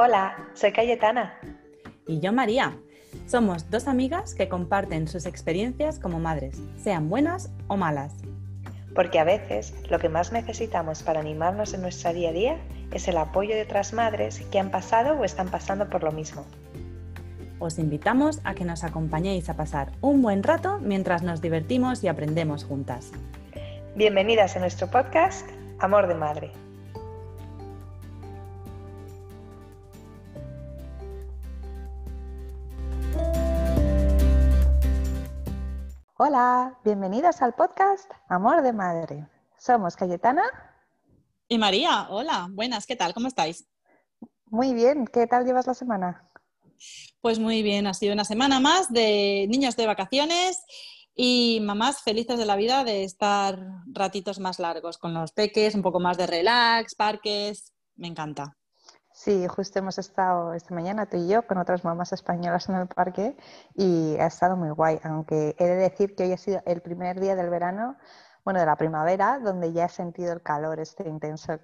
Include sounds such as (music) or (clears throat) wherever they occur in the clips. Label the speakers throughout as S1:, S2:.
S1: Hola, soy Cayetana.
S2: Y yo María. Somos dos amigas que comparten sus experiencias como madres, sean buenas o malas.
S1: Porque a veces lo que más necesitamos para animarnos en nuestro día a día es el apoyo de otras madres que han pasado o están pasando por lo mismo.
S2: Os invitamos a que nos acompañéis a pasar un buen rato mientras nos divertimos y aprendemos juntas.
S1: Bienvenidas a nuestro podcast Amor de Madre. Hola, bienvenidas al podcast Amor de Madre. Somos Cayetana.
S2: Y María, hola, buenas, ¿qué tal? ¿Cómo estáis?
S1: Muy bien, ¿qué tal llevas la semana?
S2: Pues muy bien, ha sido una semana más de niños de vacaciones y mamás felices de la vida de estar ratitos más largos con los peques, un poco más de relax, parques, me encanta.
S1: Sí, justo hemos estado esta mañana tú y yo con otras mamás españolas en el parque y ha estado muy guay, aunque he de decir que hoy ha sido el primer día del verano, bueno, de la primavera, donde ya he sentido el calor este intenso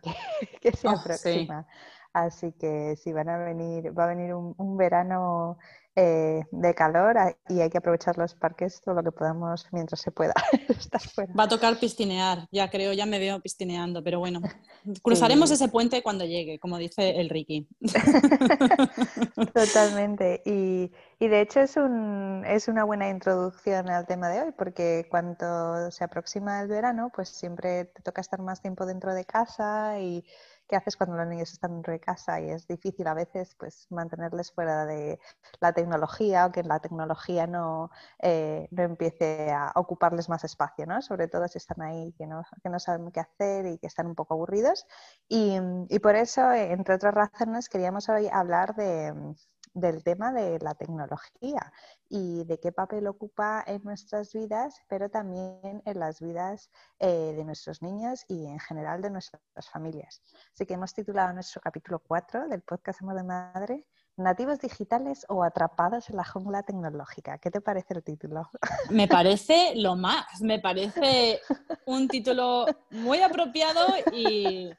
S1: que, (laughs) se oh, aproxima. Así que sí, van a venir, va a venir un verano eh, de calor y hay que aprovechar los parques todo lo que podamos mientras se pueda. (laughs)
S2: Va a tocar piscinear, ya creo, ya me veo piscineando, pero bueno, (laughs) cruzaremos ese puente cuando llegue, como dice el Ricky. (laughs)
S1: Totalmente. Y, y, de hecho es, un, es una buena introducción al tema de hoy, porque cuando se aproxima el verano, pues siempre te toca estar más tiempo dentro de casa y qué haces cuando los niños están dentro de casa y es difícil a veces pues mantenerles fuera de la tecnología o que la tecnología no, eh, no empiece a ocuparles más espacio, ¿no? Sobre todo si están ahí que no, que no saben qué hacer y que están un poco aburridos. Y, y por eso, entre otras razones, queríamos hoy hablar de del tema de la tecnología y de qué papel ocupa en nuestras vidas, pero también en las vidas eh, de nuestros niños y en general de nuestras familias. Así que hemos titulado nuestro capítulo 4 del podcast Amor de Madre, Nativos digitales o atrapados en la jungla tecnológica. ¿Qué te parece el título?
S2: Me (laughs) parece lo más, me parece un título muy apropiado y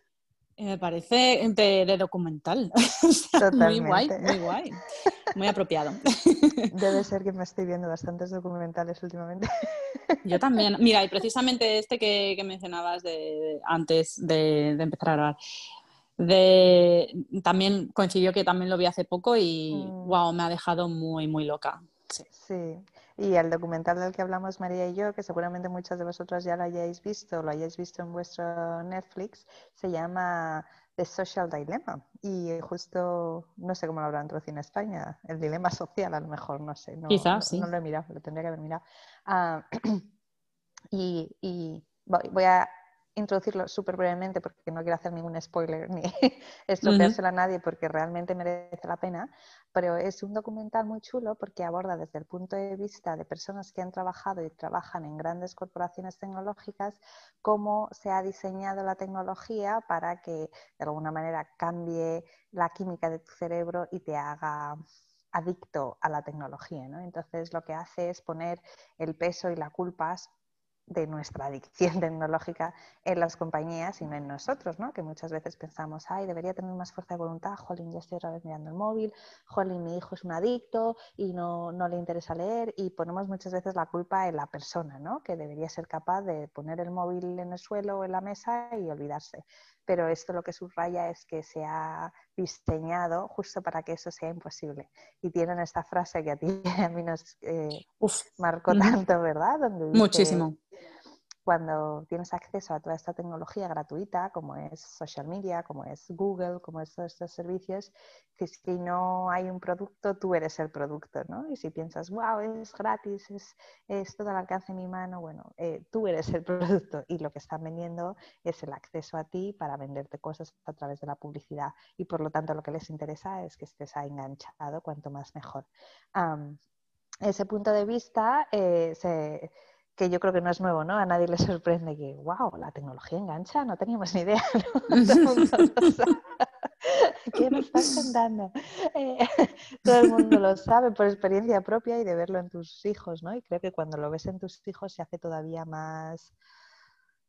S2: me parece de, documental. (laughs) muy guay, muy guay. Muy apropiado. (laughs)
S1: Debe ser que me estoy viendo bastantes documentales últimamente.
S2: Yo también. (laughs) Mira, y precisamente este que, mencionabas de, antes de, empezar a de, también coincidió que también lo vi hace poco y wow, mm. me ha dejado muy, muy loca.
S1: Sí. sí. Y el documental del que hablamos María y yo, que seguramente muchas de vosotras ya lo hayáis visto, lo hayáis visto en vuestro Netflix, se llama The Social Dilemma. Y justo, no sé cómo lo habrán traducido en España, el dilema social a lo mejor, no sé. No,
S2: Quizás, sí.
S1: No lo he mirado, lo tendría que haber mirado. (clears throat) Y, y voy a introducirlo súper brevemente porque no quiero hacer ningún spoiler ni (laughs) estropeárselo a nadie porque realmente merece la pena, pero es un documental muy chulo porque aborda desde el punto de vista de personas que han trabajado y trabajan en grandes corporaciones tecnológicas cómo se ha diseñado la tecnología para que de alguna manera cambie la química de tu cerebro y te haga adicto a la tecnología. ¿no? Entonces lo que hace es poner el peso y la culpa de nuestra adicción (laughs) tecnológica en las compañías y no en nosotros, ¿no? Que muchas veces pensamos, ay, debería tener más fuerza de voluntad, jolín, ya estoy otra vez mirando el móvil, jolín, mi hijo es un adicto y no, no le interesa leer y ponemos muchas veces la culpa en la persona, ¿no? Que debería ser capaz de poner el móvil en el suelo o en la mesa y olvidarse pero esto lo que subraya es que se ha diseñado justo para que eso sea imposible. Y tienen esta frase que a ti (laughs) a mí nos eh, marcó tanto, ¿verdad?
S2: Muchísimo
S1: cuando tienes acceso a toda esta tecnología gratuita, como es social media, como es Google, como es todos estos servicios, que si no hay un producto, tú eres el producto, ¿no? Y si piensas, wow, es gratis, es, es todo al alcance de mi mano, bueno, eh, tú eres el (laughs) producto y lo que están vendiendo es el acceso a ti para venderte cosas a través de la publicidad y por lo tanto lo que les interesa es que estés enganchado, cuanto más mejor. ese punto de vista eh, se que yo creo que no es nuevo, ¿no? A nadie le sorprende que, wow, la tecnología engancha, no teníamos ni idea. (laughs) (laughs) ¿Qué nos estás contando? Eh, (laughs) todo el mundo lo sabe por experiencia propia y de verlo en tus hijos, ¿no? Y creo que cuando lo ves en tus hijos se hace todavía más,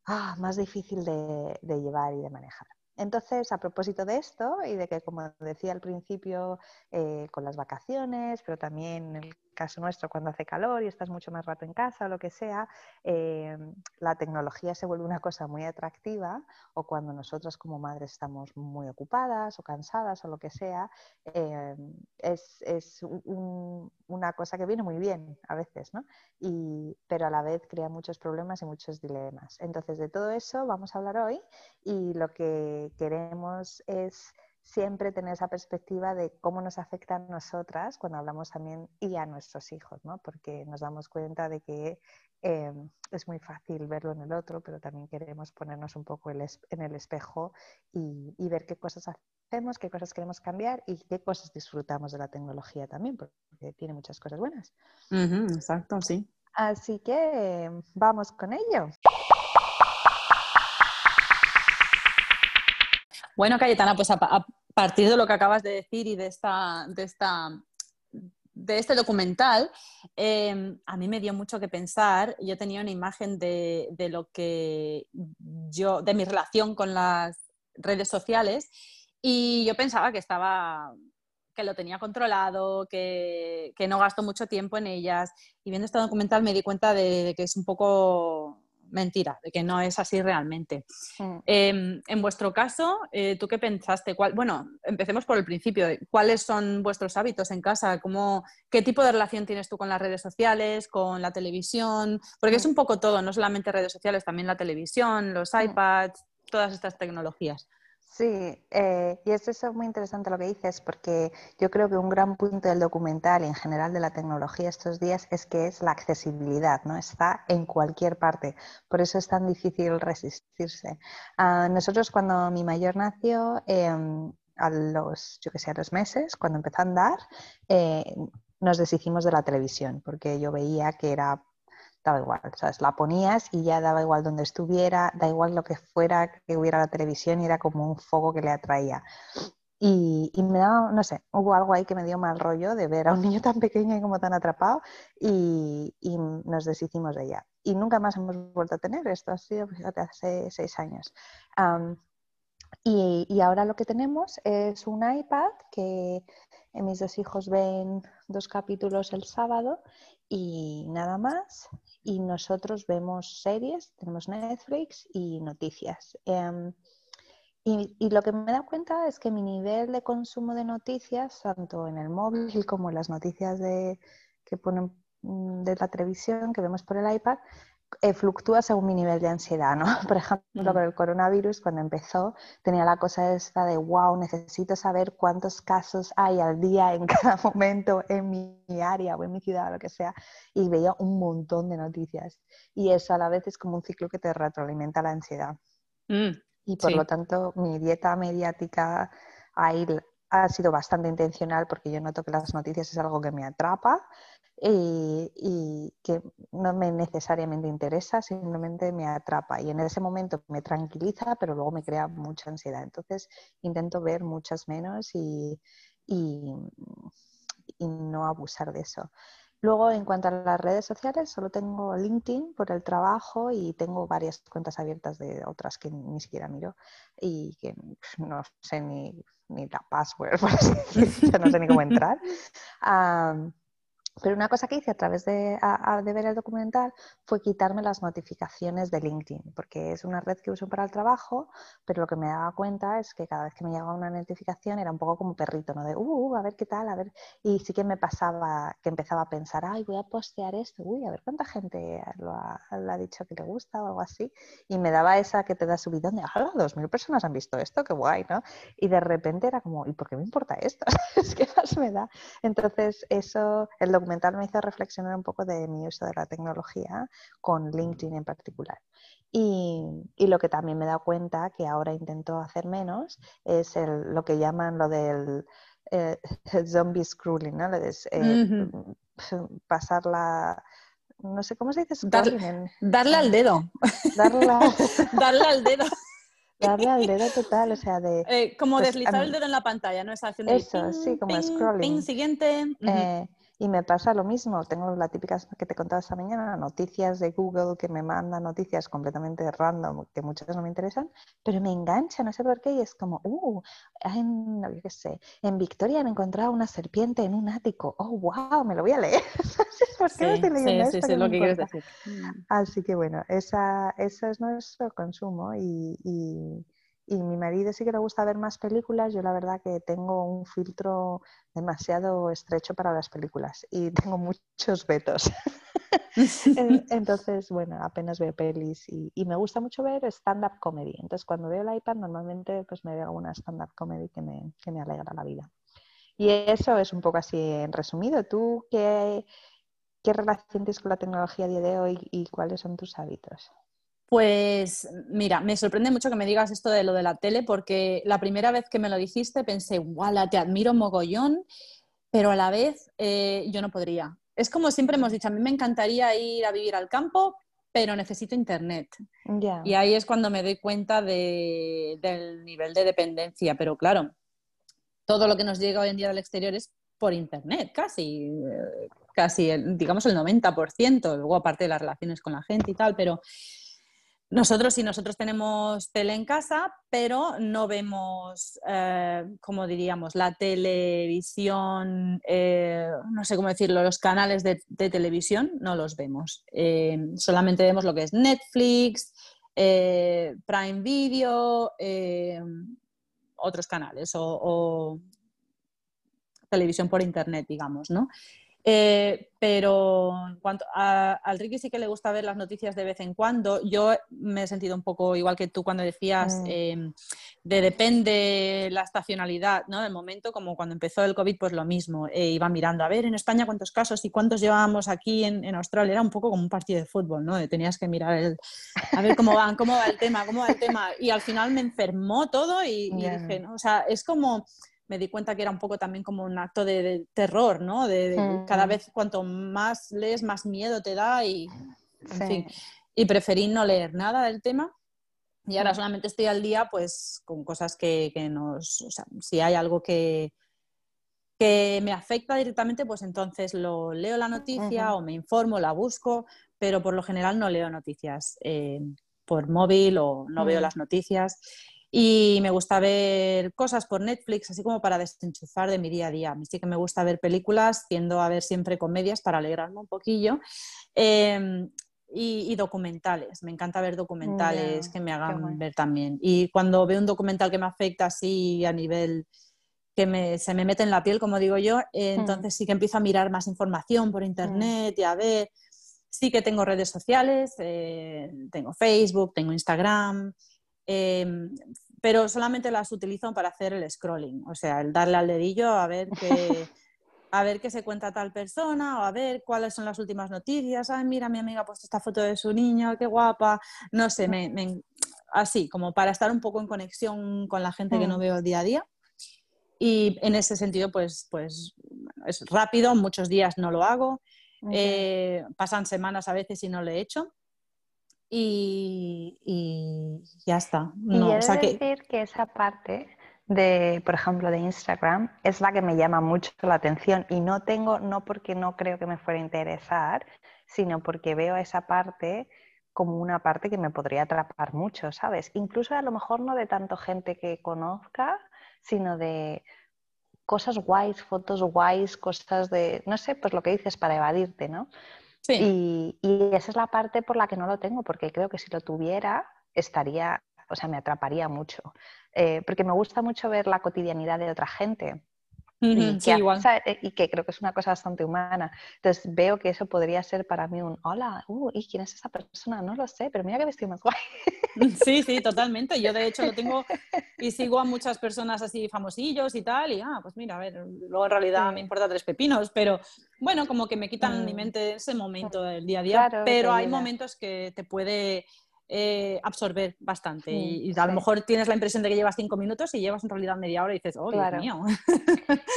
S1: ah, más difícil de, llevar y de manejar. entonces, a propósito de esto y de que, como decía al principio, eh, con las vacaciones, pero también el caso nuestro cuando hace calor y estás mucho más rato en casa o lo que sea, eh, la tecnología se vuelve una cosa muy atractiva o cuando nosotros como madres estamos muy ocupadas o cansadas o lo que sea, eh, es, es una cosa que viene muy bien a veces, ¿no? Y, pero a la vez crea muchos problemas y muchos dilemas. Entonces, de todo eso vamos a hablar hoy y lo que queremos es siempre tener esa perspectiva de cómo nos afecta a nosotras cuando hablamos también y a nuestros hijos, ¿no? Porque nos damos cuenta de que eh, es muy fácil verlo en el otro, pero también queremos ponernos un poco en el espejo y, ver qué cosas hacemos, qué cosas queremos cambiar y qué cosas disfrutamos de la tecnología también, porque tiene muchas cosas buenas.
S2: exacto, sí.
S1: Así que vamos con ello.
S2: Bueno, Cayetana, pues a, partir de lo que acabas de decir y de, esta, de, esta, de este documental, em, a mí me dio mucho que pensar. Yo tenía una imagen de, lo que yo, de mi relación con las redes sociales y yo pensaba que estaba que lo tenía controlado, que, no gasto mucho tiempo en ellas. Y viendo este documental me di cuenta de que es un poco mentira, de que no es así realmente. Mm. Em, en vuestro caso, eh, ¿tú qué pensaste? bueno, empecemos por el principio. ¿Cuáles son vuestros hábitos en casa? ¿Cómo, ¿Qué tipo de relación tienes tú con las redes sociales, con la televisión? Porque es mm. un poco todo, no solamente redes sociales, también la televisión, los mm. iPads, todas estas tecnologías.
S1: Sí, eh, y es eso muy interesante lo que dices, porque yo creo que un gran punto del documental y en general de la tecnología estos días es que es la accesibilidad, ¿no? Está en cualquier parte, por eso es tan difícil resistirse. Ah, nosotros cuando mi mayor nació, em, a los, yo que sé, a los meses, cuando empezó a andar, eh, nos deshicimos de la televisión, porque yo veía que era daba igual, ¿sabes? La ponías y ya daba igual donde estuviera, da igual lo que fuera que hubiera la televisión y era como un foco que le atraía. Y, me daba, no sé, hubo algo ahí que me dio mal rollo de ver a un niño (laughs) tan pequeño y como tan atrapado y, nos deshicimos de ella. Y nunca más hemos vuelto a tener esto, ha sido, fíjate, hace seis años. y, y, ahora lo que tenemos es un iPad que mis dos hijos ven dos capítulos el sábado y nada más. Y nosotros vemos series, tenemos Netflix y noticias. Em, y, lo que me he dado cuenta es que mi nivel de consumo de noticias, tanto en el móvil como en las noticias de, que ponen mm, de la televisión, que vemos por el iPad, eh, fluctúa según mi nivel de ansiedad, ¿no? (laughs) Por ejemplo, mm. con el coronavirus, cuando empezó, tenía la cosa esta de, wow, necesito saber cuántos casos hay al día en (laughs) cada momento en mi área o en mi ciudad o lo que sea, y veía un montón de noticias. Y eso a la vez es como un ciclo que te retroalimenta la ansiedad. Mm, y por lo tanto, mi dieta mediática ahí ha sido bastante intencional porque yo noto que las noticias es algo que me atrapa y, que no me necesariamente interesa, simplemente me atrapa y en ese momento me tranquiliza, pero luego me crea mucha ansiedad. Entonces intento ver muchas menos y, y, no abusar de eso. Luego, en cuanto a las redes sociales, solo tengo LinkedIn por el trabajo y tengo varias cuentas abiertas de otras que ni siquiera miro y que (laughs) no sé ni, ni la password, (laughs) por así decirlo, no sé ni cómo entrar. (laughs) Pero una cosa que hice a través de, de, ver el documental fue quitarme las notificaciones de LinkedIn, porque es una red que uso para el trabajo, pero lo que me daba cuenta es que cada vez que me llegaba una notificación era un poco como perrito, ¿no? De, uh, uh, a ver qué tal, a ver. Y sí que me pasaba, que empezaba a pensar, ay, voy a postear esto, uy, a ver cuánta gente lo ha, dicho que le gusta o algo así. Y me daba esa que te da subidón de, ah, dos mil personas han visto esto, qué guay, ¿no? Y de repente era como, ¿y por qué me importa esto? (laughs) ¿Qué más me da? Entonces, eso, el documental me hizo reflexionar un poco de mi uso de la tecnología con LinkedIn en particular. Y, lo que también me he dado cuenta, que ahora intento hacer menos, es lo que llaman lo del eh, (laughs) zombie scrolling, ¿no? Eh, (laughs) pasar la, no sé cómo se dice (laughs)
S2: darle al dedo
S1: darle,
S2: darle al dedo
S1: darle al dedo total, o sea, de...
S2: Eh, como pues, deslizar el dedo en la pantalla, ¿no?
S1: Eso, sí, como scrolling.
S2: siguiente.
S1: Y me pasa lo mismo, tengo la típica que te contaba esta mañana, noticias de Google que me mandan noticias completamente random, que muchas no me interesan, pero me engancha, no sé por qué, y es como, uh, en, yo qué sé, en Victoria han encontrado una serpiente en un ático, oh, wow, me lo voy a leer. (laughs) ¿Por qué estoy leyendo
S2: sí, sí, lo que quieres decir.
S1: Así que bueno, esa, esa es nuestro consumo y, y y mi marido sí que le gusta ver más películas. Yo la verdad que tengo un filtro demasiado estrecho para las películas y (laughs) tengo muchos vetos. (laughs) (laughs) Entonces, bueno, apenas veo pelis y, me gusta mucho ver stand-up comedy. Entonces, cuando veo el iPad, normalmente pues me veo una stand-up comedy que me, que me alegra la vida. Y eso es un poco así en resumido. ¿Tú qué, qué relación tienes con la tecnología a día de hoy y cuáles son tus hábitos?
S2: Pues mira, me sorprende mucho que me digas esto de lo de la tele, porque la primera vez que me lo dijiste pensé, guau, te admiro mogollón, pero a la vez eh, yo no podría. Es como siempre hemos dicho, a mí me encantaría ir a vivir al campo, pero necesito internet. Y ahí es cuando me doy cuenta del nivel de dependencia. Pero claro, todo lo que nos llega hoy en día del exterior es por internet, casi, eh, casi, digamos el 90%, luego aparte de las relaciones con la gente y tal, pero nosotros sí, nosotros tenemos tele en casa, pero no vemos, eh, como diríamos, la televisión, eh, no sé cómo decirlo, los canales de, televisión no los vemos. Eh, solamente vemos lo que es Netflix, Prime Video, otros canales o, o, televisión por internet, digamos, ¿no? Eh, pero en cuanto a, al Ricky sí que le gusta ver las noticias de vez en cuando. Yo me he sentido un poco igual que tú cuando decías mm. em, de depende la estacionalidad, ¿no? Del momento, como cuando empezó el COVID, pues lo mismo. Eh, iba mirando a ver en España cuántos casos y cuántos llevábamos aquí en, Australia. Era un poco como un partido de fútbol, ¿no? tenías que mirar el, a ver cómo van, cómo va el tema, cómo va el tema. Y al final me enfermó todo y, y dije, ¿no? O sea, es como me di cuenta que era un poco también como un acto de, terror, ¿no? De, cada mm. vez cuanto más lees, más miedo te da y, y preferí no leer nada del tema. Y ahora solamente estoy al día pues con cosas que, nos, o sea, si hay algo que, que me afecta directamente, pues entonces lo leo la noticia o me informo, la busco, pero por lo general no leo noticias eh, por móvil o no veo mm. las noticias. Y me gusta ver cosas por Netflix, así como para desenchufar de mi día a día. A mí sí que me gusta ver películas, tiendo a ver siempre comedias para alegrarme un poquillo. Em, y, documentales, me encanta ver documentales que me hagan ver también. Y cuando veo un documental que me afecta así a nivel que se me mete en la piel, como digo yo, eh, hmm. entonces sí que empiezo a mirar más información por hmm. internet y a ver. Sí que tengo redes sociales, eh, tengo Facebook, tengo Instagram, Em, pero solamente las utilizo para hacer el scrolling, o sea, el darle al dedillo a ver qué, (laughs) a ver qué se cuenta tal persona o a ver cuáles son las últimas noticias. Ay, mira, mi amiga ha puesto esta foto de su niño, qué guapa. No sé, me, así, como para estar un poco en conexión con la gente que no mm. veo día a día. Y en ese sentido, pues, pues es rápido, muchos días no lo hago. Eh, pasan semanas a veces y no lo he hecho y, ya está.
S1: No, y decir que esa parte de, por ejemplo, de Instagram es la que me llama mucho la atención y no tengo, no porque no creo que me fuera a interesar, sino porque veo esa parte como una parte que me podría atrapar mucho, ¿sabes? Incluso a lo mejor no de tanto gente que conozca, sino de cosas guays, fotos guays, cosas de, no sé, pues lo que dices para evadirte, ¿no? Y, esa es la parte por la que no lo tengo, porque creo que si lo tuviera, estaría, o sea, me atraparía mucho. Eh, porque me gusta mucho ver la cotidianidad de otra gente y, que, igual. Eh, y, que, creo que es una cosa bastante humana. Entonces veo que eso podría ser para mí un hola, uh, ¿y quién es esa persona? No lo sé, pero mira que vestido más guay.
S2: Sí, sí, totalmente. Yo de hecho lo tengo (laughs) y sigo a muchas personas así famosillos y tal, y ah, pues mira, a ver, luego en realidad me importa tres pepinos, pero bueno, como que me quitan mi mm. mente ese momento del día a día, pero hay momentos que te puede eh, absorber bastante. y, a lo mejor tienes la impresión de que llevas cinco minutos y llevas en realidad media hora y dices, oh, Dios mío.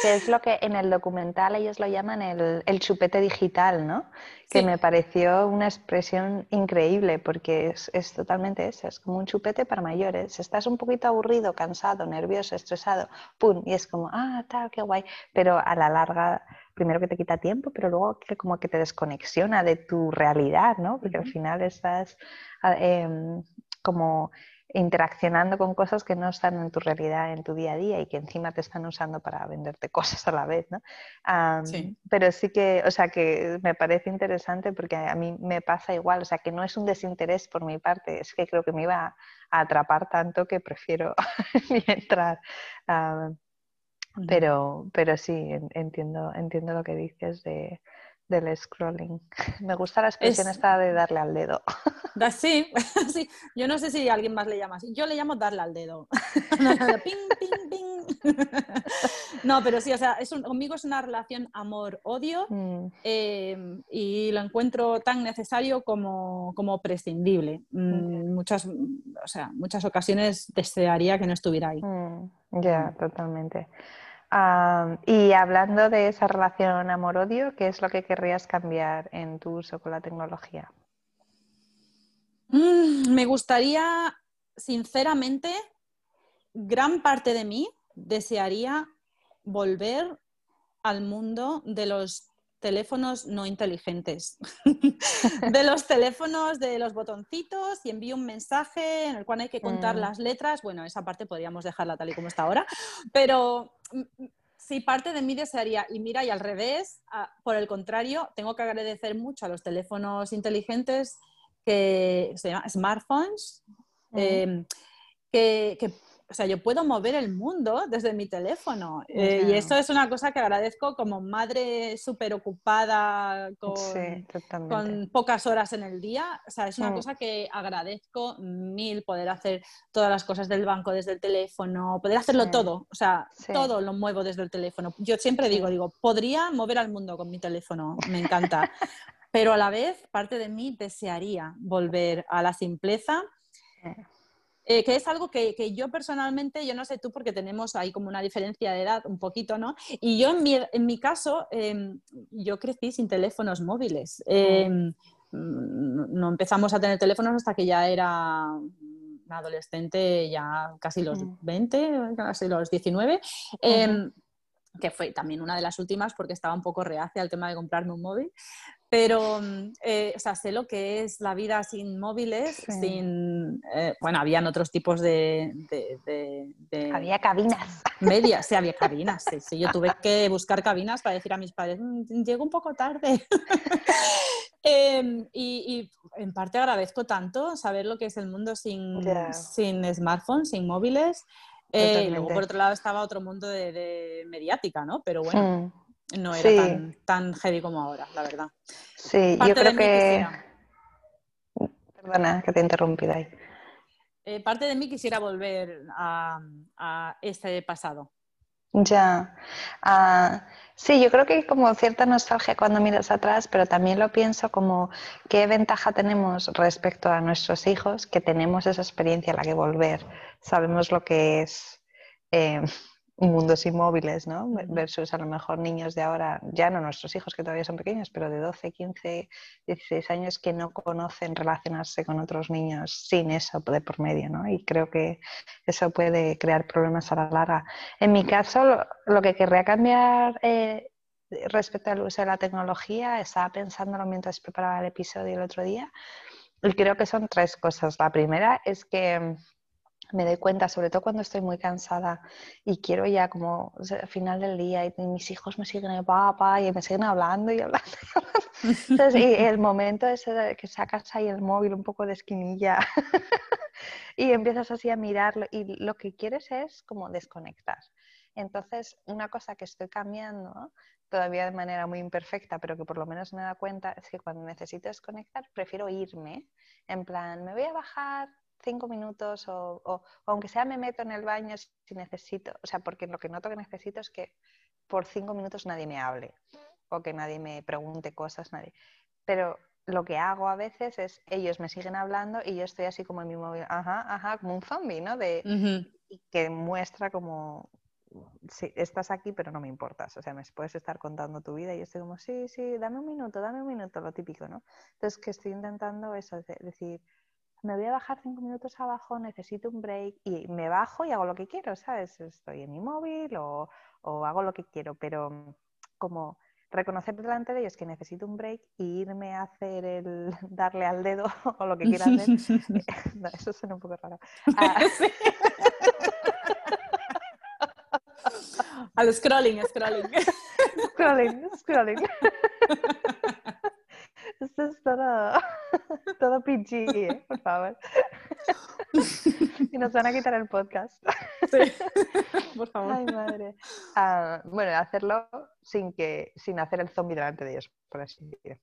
S1: que es lo (laughs) que en el documental ellos lo llaman el, el chupete digital, ¿no? Que me pareció una expresión increíble porque es, es, totalmente eso, es como un chupete para mayores. Estás un poquito aburrido, cansado, nervioso, estresado, ¡pum! Y es como, ah, tal, qué guay. Pero a la larga primero que te quita tiempo, pero luego que como que te desconexiona de tu realidad, ¿no? Porque al final estás em, como interaccionando con cosas que no están en tu realidad, en tu día a día y que encima te están usando para venderte (laughs) cosas a la vez, ¿no? Pero sí que, o sea, que me parece interesante porque a mí me pasa igual, o sea, que no es un desinterés por mi parte, es que creo que me iba a atrapar tanto que prefiero (laughs) ni entrar. Pero, pero sí, entiendo, entiendo lo que dices de, del scrolling. (laughs) Me gusta la expresión esta de darle al dedo. (laughs)
S2: sí, (laughs) sí, yo no sé si alguien más le llama así. Yo le llamo darle al dedo. no, pero sí, o sea, es conmigo es una relación amor-odio mm. em, y lo encuentro tan necesario como, prescindible. Mm, muchas, o sea, muchas ocasiones desearía que no estuviera ahí.
S1: Mm, ya, totalmente y hablando de esa relación amor-odio, ¿qué es lo que querrías cambiar en tu uso con la tecnología?
S2: Mm, me gustaría, sinceramente, gran parte de mí desearía volver al mundo de los teléfonos no inteligentes, (laughs) de los teléfonos de los botoncitos y envío un mensaje en el cual hay que contar mm. las letras. Bueno, esa parte podríamos dejarla tal y como está ahora, pero mm, sí, parte de mí desearía, y mira, y al revés, por el contrario, tengo que agradecer mucho a los teléfonos inteligentes que se llaman smartphones, mm. em, que, que o sea, yo puedo mover el mundo desde mi teléfono. Eh, y esto es una cosa que agradezco como madre súper ocupada, con, con, pocas horas en el día. O sea, es una mm. cosa que agradezco mil poder hacer todas las cosas del banco desde el teléfono, poder hacerlo todo. O sea, todo lo muevo desde el teléfono. Yo siempre digo, digo, podría mover al mundo con mi teléfono, me encanta. (laughs) Pero a la vez, parte de mí desearía volver a la simpleza eh, que es algo que, yo personalmente, yo no sé tú porque tenemos ahí como una diferencia de edad un poquito, ¿no? Y yo en mi, en mi caso, em, yo crecí sin teléfonos móviles. Em, no empezamos a tener teléfonos hasta que ya era una adolescente, ya casi los 20, mm. casi los 19 que fue también una de las últimas porque estaba un poco reacia al tema de comprarme un móvil, pero, mm, eh, o sea, sé lo que es la vida sin móviles, sin... Eh, bueno, habían otros tipos de,
S1: Había cabinas.
S2: Medias, sí, había (laughs) cabinas, sí, sí. Yo tuve que buscar cabinas para decir a mis padres, mm, llego un poco tarde. (laughs) Em, y, en parte agradezco tanto saber lo que es el mundo sin, sin smartphones, sin móviles. Eh, y luego, por otro lado, estaba otro mundo de, mediática, ¿no? Pero bueno. No era tan, tan, heavy como ahora, la verdad.
S1: Sí, yo creo que... Perdona, que te he interrumpido ahí.
S2: Eh, parte de mí quisiera volver a, a este pasado.
S1: Ya. Ah, sí, yo creo que hay como cierta nostalgia cuando miras atrás, pero también lo pienso como qué ventaja tenemos respecto a nuestros hijos, que tenemos esa experiencia a la que volver. Sabemos lo que es eh, mundos inmóviles, ¿no? Versus a lo mejor niños de ahora, ya no nuestros hijos que todavía son pequeños, pero de 12, 15, 16 años que no conocen relacionarse con otros niños sin eso de por medio, ¿no? Y creo que eso puede crear problemas a la larga. En mi caso, lo, que querría cambiar eh, respecto al uso de la tecnología, estaba pensándolo mientras preparaba el episodio el otro día, y creo que son tres cosas. La primera es que me doy cuenta, sobre todo cuando estoy muy cansada y quiero ya como al final del día y mis hijos me siguen papá y me siguen hablando y hablando. (laughs) Entonces, y el momento ese que sacas ahí el móvil un poco de esquinilla (laughs) y empiezas así a mirarlo y lo que quieres es como desconectar. Entonces, una cosa que estoy cambiando todavía de manera muy imperfecta, pero que por lo menos me da cuenta, es que cuando necesito desconectar, prefiero irme. En plan, me voy a bajar cinco minutos o, aunque sea me meto en el baño si necesito, o sea, porque lo que noto que necesito es que por cinco minutos nadie me hable o que nadie me pregunte cosas, nadie. Pero lo que hago a veces es ellos me siguen hablando y yo estoy así como en mi móvil, ajá, ajá, como un zombie, ¿no? De, que muestra como, sí, estás aquí pero no me importas, o sea, me puedes estar contando tu vida y yo estoy como, sí, sí, dame un minuto, dame un minuto, lo típico, ¿no? Entonces que estoy intentando eso, es decir, me voy a bajar cinco minutos abajo, necesito un break y me bajo y hago lo que quiero, ¿sabes? Estoy en mi móvil o, hago lo que quiero, pero como reconocer delante de ellos que necesito un break e irme a hacer el (laughs) darle al dedo (laughs) o lo que quiera hacer. (laughs) eso suena un poco raro. Ah.
S2: Al scrolling, scrolling.
S1: scrolling, scrolling. Esto es todo, (laughs) todo PG, ¿eh? por favor. (laughs) y nos van a quitar el podcast.
S2: Sí, (laughs) por favor.
S1: Ay, madre. Ah, bueno, hacerlo sin, que, sin hacer el zombie delante de ellos, por así decirlo.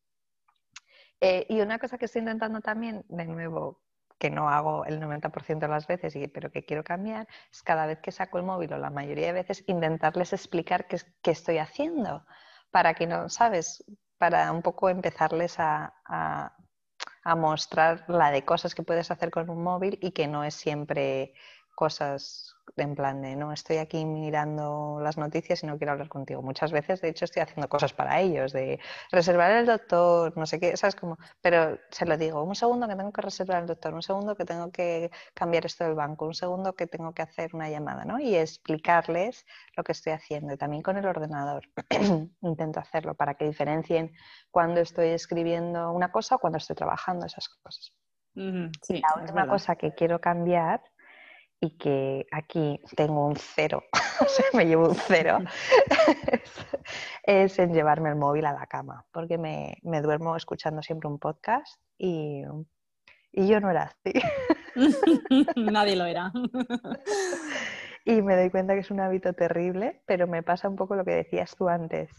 S1: Eh, y una cosa que estoy intentando también, de nuevo, que no hago el 90% de las veces, y, pero que quiero cambiar, es cada vez que saco el móvil o la mayoría de veces intentarles explicar qué, qué estoy haciendo, para que no, ¿sabes? Para un poco empezarles a, a, mostrar la de cosas que puedes hacer con un móvil y que no es siempre cosas en plan de no estoy aquí mirando las noticias y no quiero hablar contigo. Muchas veces, de hecho, estoy haciendo cosas para ellos, de reservar el doctor, no sé qué, ¿sabes cómo? Pero se lo digo, un segundo que tengo que reservar el doctor, un segundo que tengo que cambiar esto del banco, un segundo que tengo que hacer una llamada, ¿no? Y explicarles lo que estoy haciendo. Y también con el ordenador (clears throat) intento hacerlo para que diferencien cuando estoy escribiendo una cosa o cuando estoy trabajando esas cosas.
S2: sí,
S1: la última cosa que quiero cambiar y que aquí tengo un cero, (laughs) o sea, me llevo un cero, (laughs) (laughs) es, en llevarme el móvil a la cama, porque me, me duermo escuchando siempre un podcast y, y yo no era así.
S2: Nadie lo era.
S1: y me doy cuenta que es un hábito terrible, pero me pasa un poco lo que decías tú antes,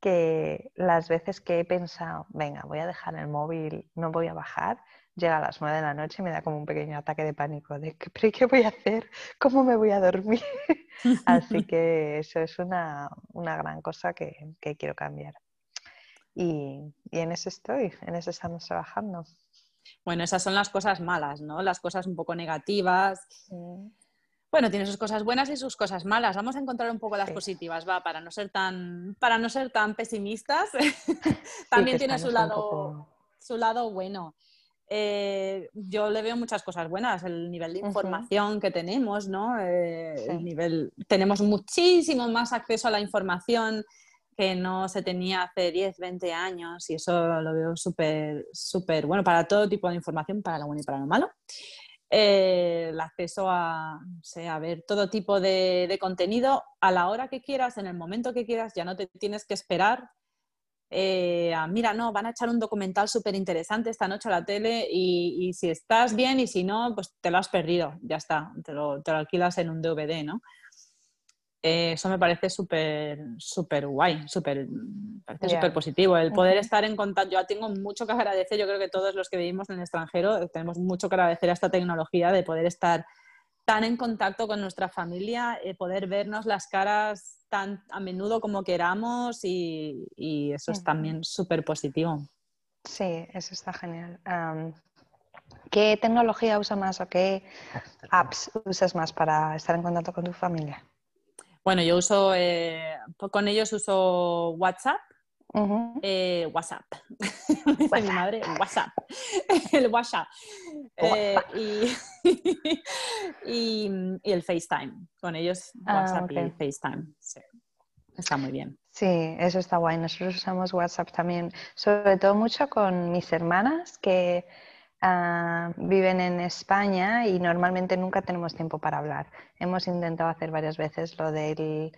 S1: que las veces que he pensado, venga, voy a dejar el móvil, no voy a bajar, llega a las nueve de la noche y me da como un pequeño ataque de pánico de ¿pero qué voy a hacer? ¿Cómo me voy a dormir? (laughs) Así que eso es una, gran cosa que, quiero cambiar. Y, en eso estoy, en eso estamos trabajando.
S2: Bueno, esas son las cosas malas, ¿no? Las cosas un poco negativas. Bueno, tiene sus cosas buenas y sus cosas malas. Vamos a encontrar un poco las positivas, va, para no ser tan, para no ser tan pesimistas. (laughs) También tiene su lado, su lado bueno. Eh, yo le veo muchas cosas buenas, el nivel de información que tenemos, ¿no? Eh, el nivel, tenemos muchísimo más acceso a la información que no se tenía hace 10, 20 años y eso lo veo súper, súper bueno para todo tipo de información, para lo bueno y para lo malo. Eh, el acceso a, a ver todo tipo de, de, contenido a la hora que quieras, en el momento que quieras, ya no te tienes que esperar eh, mira, no, van a echar un documental súper interesante esta noche a la tele y, si estás bien y si no, pues te lo has perdido, ya está, te lo, alquilas en un DVD, ¿no? Eh, eso me parece súper, súper guay, súper, parece súper positivo. El poder estar en contacto, yo tengo mucho que agradecer, yo creo que todos los que vivimos en el extranjero tenemos mucho que agradecer a esta tecnología de poder estar tan en contacto con nuestra familia, eh, poder vernos las caras tan a menudo como queramos y, eso es también súper positivo.
S1: Sí, eso está genial. ¿Qué tecnología usas más o qué apps usas más para estar en contacto con tu familia?
S2: Bueno, yo uso, eh, con ellos uso WhatsApp eh, WhatsApp. (laughs) mi madre, WhatsApp. (laughs) el WhatsApp. Eh, (laughs) y, el FaceTime. Con ellos, ah, WhatsApp y FaceTime. Está muy bien.
S1: Sí, eso está guay. Nosotros usamos WhatsApp también, sobre todo mucho con mis hermanas que ah, viven en España y normalmente nunca tenemos tiempo para hablar. Hemos intentado hacer varias veces lo del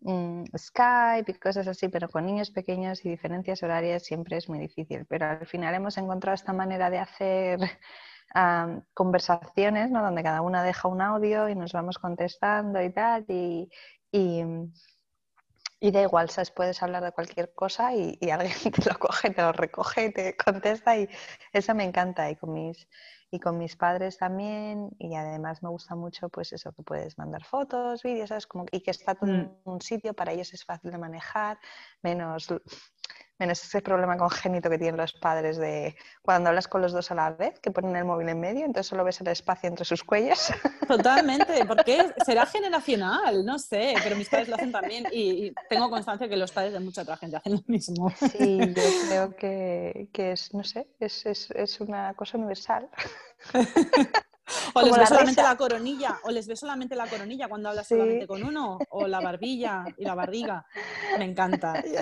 S1: Mm, Skype y cosas así, pero con niños pequeños y diferencias horarias siempre es muy difícil. Pero al final hemos encontrado esta manera de hacer (laughs) conversaciones, ¿no? Donde cada una deja un audio y nos vamos contestando y tal. Y, y, da igual, ¿sabes? puedes hablar de cualquier cosa y, y, alguien (laughs) te lo coge, te lo recoge, te contesta y eso me encanta. Y con mis y con mis padres también y además me gusta mucho pues eso que puedes mandar fotos, vídeos, ¿sabes? Como, y que está todo en mm. un sitio, para ellos es fácil de manejar, menos menos ese problema congénito que tienen los padres de cuando hablas con los dos a la vez, que ponen el móvil en medio, entonces solo ves el espacio entre sus cuellos.
S2: Totalmente, porque será generacional, no sé, pero mis padres lo hacen también y, tengo constancia que los padres de mucha otra gente hacen lo mismo.
S1: Sí, yo creo que, que es, no sé, es, es, es una cosa universal. (laughs) (laughs)
S2: O les ves solamente la coronilla, o les ves solamente la coronilla cuando hablas solamente con uno, o la barbilla y la barriga. Me encanta. (laughs)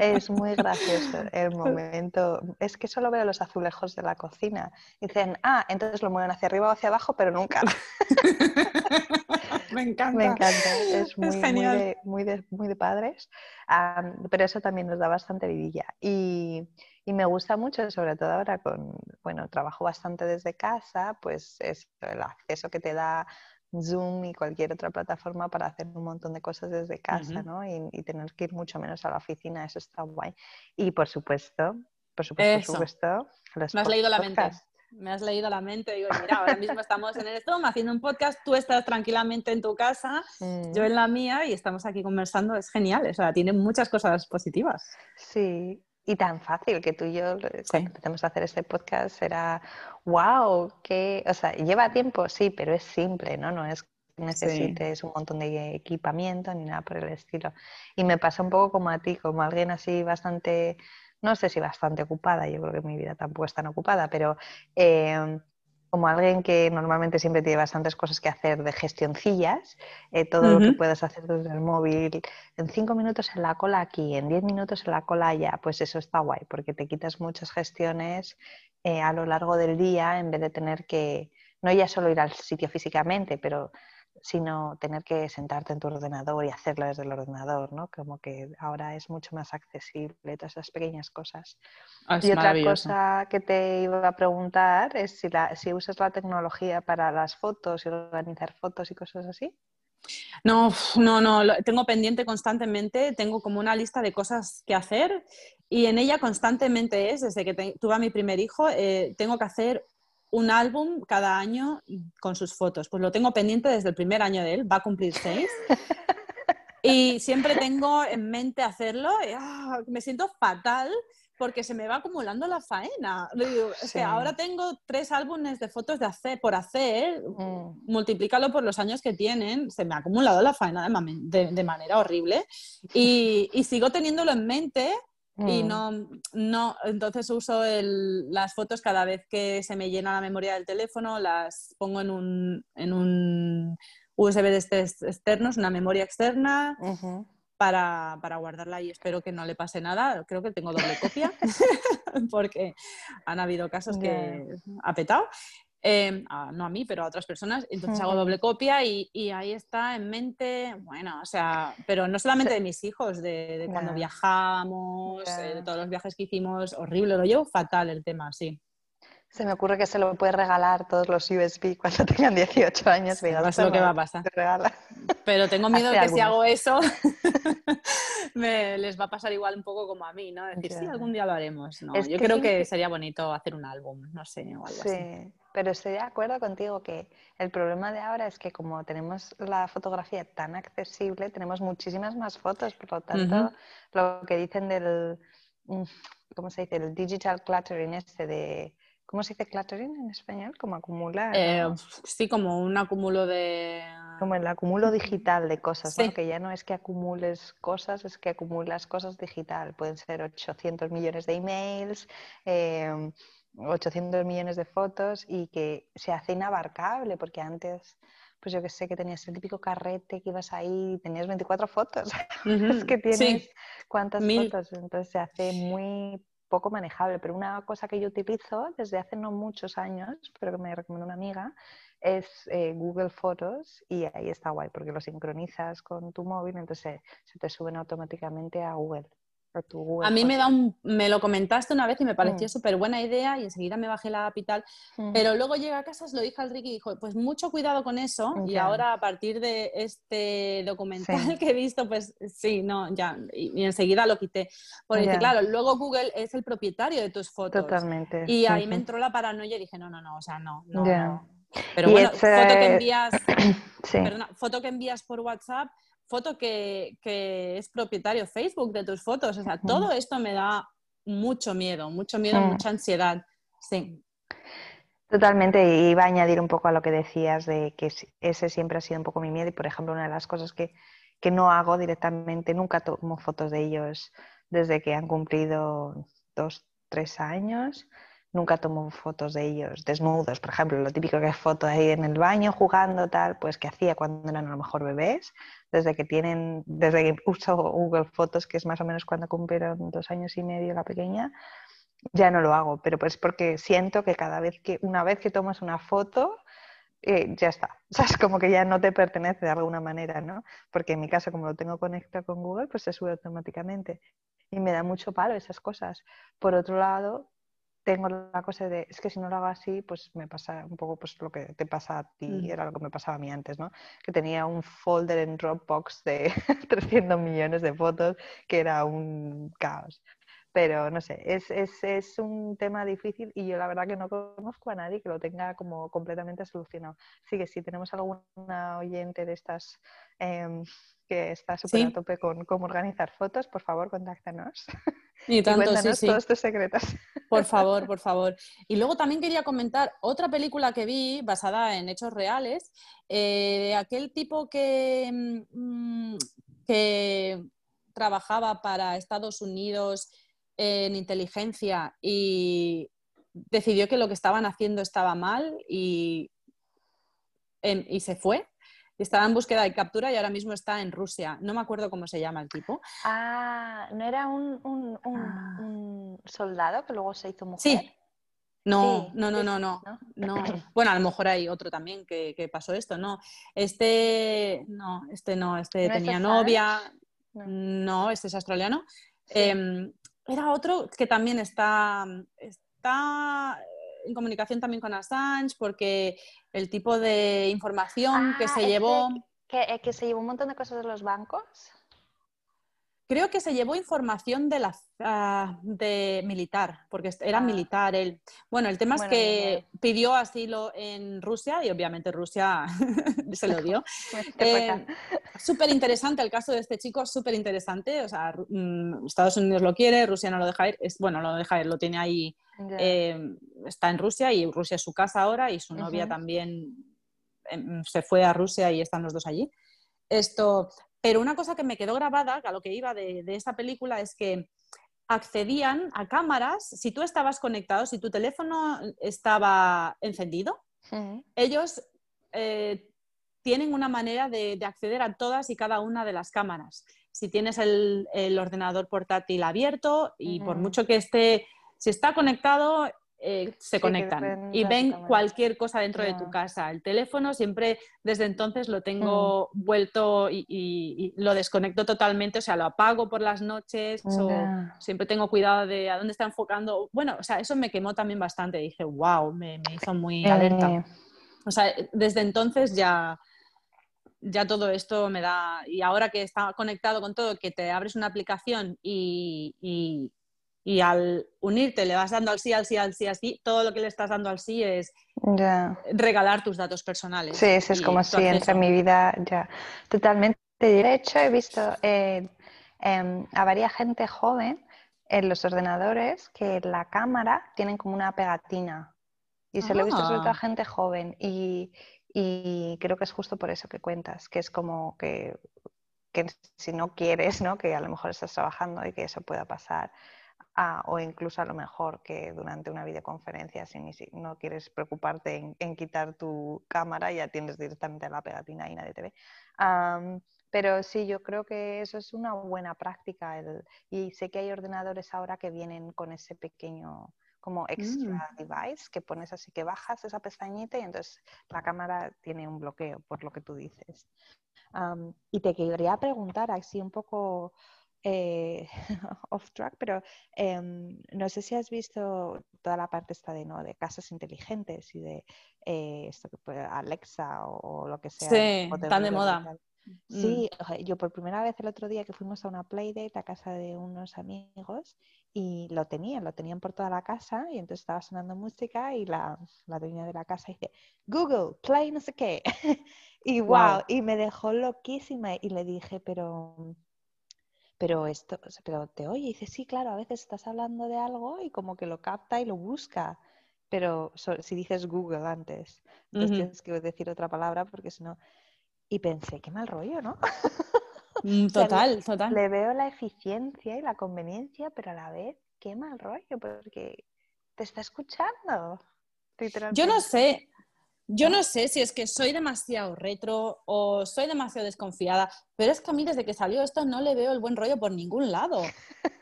S1: Es muy gracioso el momento. Es que solo veo los azulejos de la cocina. Dicen, ah, entonces lo mueven hacia arriba o hacia abajo, pero nunca. (laughs)
S2: Me encanta.
S1: Me encanta. Es muy, muy, de, muy, de, padres. pero eso también nos da bastante vidilla. Y, y me gusta mucho, sobre todo ahora con, bueno, trabajo bastante desde casa, pues es el acceso que te da Zoom y cualquier otra plataforma para hacer un montón de cosas desde casa, ¿no? Y, tener que ir mucho menos a la oficina, eso está guay. Y por supuesto, por supuesto, por supuesto
S2: Me has leído la mente. Me has leído la mente. Digo, mira, ahora mismo estamos en el Zoom haciendo un podcast, tú estás tranquilamente en tu casa, yo en la mía y estamos aquí conversando. Es genial, o sea, tiene muchas cosas positivas.
S1: Sí, y tan fácil que tú y yo, cuando empecemos a hacer este podcast, era wow, que, o sea, lleva tiempo, sí, pero es simple, ¿no? No es que necesites un montón de equipamiento ni nada por el estilo. Y me pasa un poco como a ti, como alguien así bastante, no sé si bastante ocupada, yo creo que mi vida tampoco es tan ocupada, pero eh, como alguien que normalmente siempre tiene bastantes cosas que hacer de gestioncillas, eh, todo lo que puedas hacer desde el móvil, en cinco minutos en la cola aquí, en diez minutos en la cola allá, pues eso está guay, porque te quitas muchas gestiones eh, a lo largo del día en vez de tener que, no ya solo ir al sitio físicamente, pero sino tener que sentarte en tu ordenador y hacerlo desde el ordenador, ¿no? Como que ahora es mucho más accesible, todas esas pequeñas cosas. Ah, y otra cosa que te iba a preguntar es si, si usas la tecnología para las fotos y organizar fotos y cosas así.
S2: No, no, no, tengo pendiente constantemente, tengo como una lista de cosas que hacer y en ella constantemente es, desde que tuve a mi primer hijo, eh, tengo que hacer un álbum cada año con sus fotos. Pues lo tengo pendiente desde el primer año de él, va a cumplir seis. Y siempre tengo en mente hacerlo. Ah, me siento fatal porque se me va acumulando la faena. es que ahora tengo tres álbumes de fotos de hacer, por hacer, mm. multiplícalo por los años que tienen, se me ha acumulado la faena de, manera horrible y, y, sigo teniéndolo en mente y mm. no, no, entonces uso las fotos cada vez que se me llena la memoria del teléfono, las pongo en un, en un USB de externos, una memoria externa, para, para, guardarla y espero que no le pase nada. Creo que tengo doble copia, (laughs) porque han habido casos que ha petado. Em, no a mí, pero a otras personas. Entonces hago doble copia y, ahí está en mente, bueno, o sea, pero no solamente de mis hijos, de, cuando viajamos, eh, de todos los viajes que hicimos, horrible, lo llevo fatal el tema, sí.
S1: Se me ocurre que se lo puede regalar todos los USB cuando tengan 18 años.
S2: es lo que va a pasar. Pero tengo (laughs) miedo de que si hago eso (laughs) me, les va a pasar igual un poco como a mí, ¿no? Decir, sí, algún día lo haremos. No, yo creo que sería bonito hacer un álbum, no sé, o algo sí.
S1: Pero estoy de acuerdo contigo que el problema de ahora es que como tenemos la fotografía tan accesible, tenemos muchísimas más fotos, por lo tanto, lo que dicen del, mm, ¿cómo se dice? El digital cluttering este de, ¿cómo se dice cluttering en español? Como acumular.
S2: Eh, sí, como un acumulo de...
S1: Como el acumulo digital de cosas, que ya no es que acumules cosas, es que acumulas cosas digital. Pueden ser 800 millones de emails. Eh, 800 millones de fotos y que se hace inabarcable, porque antes, pues yo que sé, que tenías el típico carrete que ibas ahí y tenías 24 fotos. (laughs) es que tienes cuántas fotos, entonces se hace muy poco manejable. Pero una cosa que yo utilizo desde hace no muchos años, pero que me recomendó una amiga, es eh, Google Fotos y ahí está guay porque lo sincronizas con tu móvil, entonces se te suben automáticamente a Google.
S2: A mí me da un, me lo comentaste una vez y me pareció mm. súper buena idea y enseguida me bajé la capital, mm. pero luego llegué a casa, se lo dije al Ricky y dijo, pues mucho cuidado con eso y ahora a partir de este documental (laughs) que he visto, pues sí, no, ya, y, enseguida lo quité. Porque claro, luego Google es el propietario de tus fotos.
S1: Totalmente.
S2: Y ahí me entró la paranoia y dije, no, no, no, o sea, no, no. Pero bueno, foto que envías, (clears throat) perdona, foto que envías por WhatsApp foto que, es propietario Facebook de tus fotos. O sea, todo esto me da mucho miedo, mucho miedo, mucha ansiedad. Sí.
S1: Totalmente, y iba a añadir un poco a lo que decías de que ese siempre ha sido un poco mi miedo y, por ejemplo, una de las cosas que, que no hago directamente, nunca tomo fotos de ellos desde que han cumplido dos, tres años, nunca tomo fotos de ellos desnudos, por ejemplo, lo típico que es foto ahí en el baño jugando, tal, pues que hacía cuando eran a lo mejor bebés, desde que tienen, desde que uso Google Fotos, que es más o menos cuando cumplieron dos años y medio la pequeña, ya no lo hago, pero pues porque siento que cada vez que, una vez que tomas una foto, eh, ya está. O sea, es como que ya no te pertenece de alguna manera, ¿no? Porque en mi caso, como lo tengo conectado con Google, pues se sube automáticamente. Y me da mucho palo esas cosas. Por otro lado, tengo la cosa de, es que si no lo hago así, pues me pasa un poco pues lo que te pasa a ti, mm. era lo que me pasaba a mí antes, ¿no? Que tenía un folder en Dropbox de (laughs) 300 millones de fotos, que era un caos. Pero no sé, es, es, es, un tema difícil y yo la verdad que no conozco a nadie que lo tenga como completamente solucionado. Así que si tenemos alguna oyente de estas em, que está súper a tope con cómo organizar fotos, por favor, contáctanos. (laughs)
S2: Y, tanto, cuéntanos
S1: todos tus secretos.
S2: Por (laughs) favor, por favor. Y luego también quería comentar otra película que vi basada en hechos reales, eh, de aquel tipo que, mm, que trabajaba para Estados Unidos en inteligencia y decidió que lo que estaban haciendo estaba mal y, y se fue. Estaba en búsqueda de captura y ahora mismo está en Rusia. No me acuerdo cómo se llama el tipo.
S1: Ah, ¿no era un, un, un, ah. soldado que luego se hizo mujer?
S2: Sí. No, no, no, no, no, (clears throat) no, Bueno, a lo mejor hay otro también que, pasó esto, no. Este, no, este no, este tenía novia. No. este es australiano. Em, era otro que también está, está en comunicación también con Assange porque el tipo de información que se ah, llevó...
S1: Que, eh, que, se llevó un montón de cosas de los bancos.
S2: Creo que se llevó información de la ah, de militar, porque era ah. militar él. Bueno, el tema es que pidió asilo en Rusia y obviamente Rusia (laughs) se lo dio. (laughs) eh, súper interesante el caso de este chico, súper interesante. O sea, mm, Estados Unidos lo quiere, Rusia no lo deja ir. Es, bueno, lo deja ir, lo tiene ahí. Eh, está en Rusia y Rusia es su casa ahora y su novia también em, se fue a Rusia y están los dos allí. Esto, pero una cosa que me quedó grabada, a lo que iba de, esta película, es que accedían a cámaras, si tú estabas conectado, si tu teléfono estaba encendido, ellos eh, tienen una manera de, acceder a todas y cada una de las cámaras. Si tienes el, ordenador portátil abierto y por mucho que esté, si está conectado, eh, se conectan y ven cualquier cosa dentro de tu casa. El teléfono siempre desde entonces lo tengo mm. vuelto y, lo desconecto totalmente, o sea, lo apago por las noches o siempre tengo cuidado de a dónde está enfocando. Bueno, o sea, eso me quemó también bastante. Dije, wow, me, hizo muy alerta. Eh. O sea, desde entonces ya, ya todo esto me da, y ahora que está conectado con todo, que te abres una aplicación y, y al unirte le vas dando al sí, al sí, al sí, así, todo lo que le estás dando al sí es regalar tus datos personales.
S1: Sí, es como si entra en mi vida ya. Totalmente. De hecho, he visto eh, em, a varias gente joven en los ordenadores que la cámara tienen como una pegatina. Y se lo he visto sobre todo a ah. gente joven. Y, y creo que es justo por eso que cuentas, que es como que, que si no quieres, ¿no? que a lo mejor estás trabajando y que eso pueda pasar, o incluso a lo mejor que durante una videoconferencia, si no quieres preocuparte en, quitar tu cámara, ya tienes directamente la pegatina y nadie te ve. pero sí, yo creo que eso es una buena práctica. y sé que hay ordenadores ahora que vienen con ese pequeño como extra mm. device que pones así que bajas esa pestañita y entonces la cámara tiene un bloqueo por lo que tú dices. y te quería preguntar así un poco eh, (laughs) off track, pero em, no sé si has visto toda la parte esta de, ¿no? de casas inteligentes y de eh, esto que puede, Alexa o, lo que sea.
S2: Sí, tan de moda.
S1: Sí, mm. yo por primera vez el otro día que fuimos a una playdate a casa de unos amigos y lo tenían, lo tenían por toda la casa y entonces estaba sonando música y la, la dueña de la casa dice, Google, play no sé qué. (laughs) y wow, y me dejó loquísima y le dije, pero pero esto, pero te oye y dice, sí, claro, a veces estás hablando de algo y como que lo capta y lo busca, pero si dices Google antes, entonces tienes que decir otra palabra porque si no... Y pensé, qué mal rollo, ¿no? (laughs)
S2: Mm, total, total.
S1: Le veo la eficiencia y la conveniencia, pero a la vez, qué mal rollo, porque te está escuchando.
S2: Yo no sé, yo no sé si es que soy demasiado retro o soy demasiado desconfiada, pero es que a mí desde que salió esto no le veo el buen rollo por ningún lado.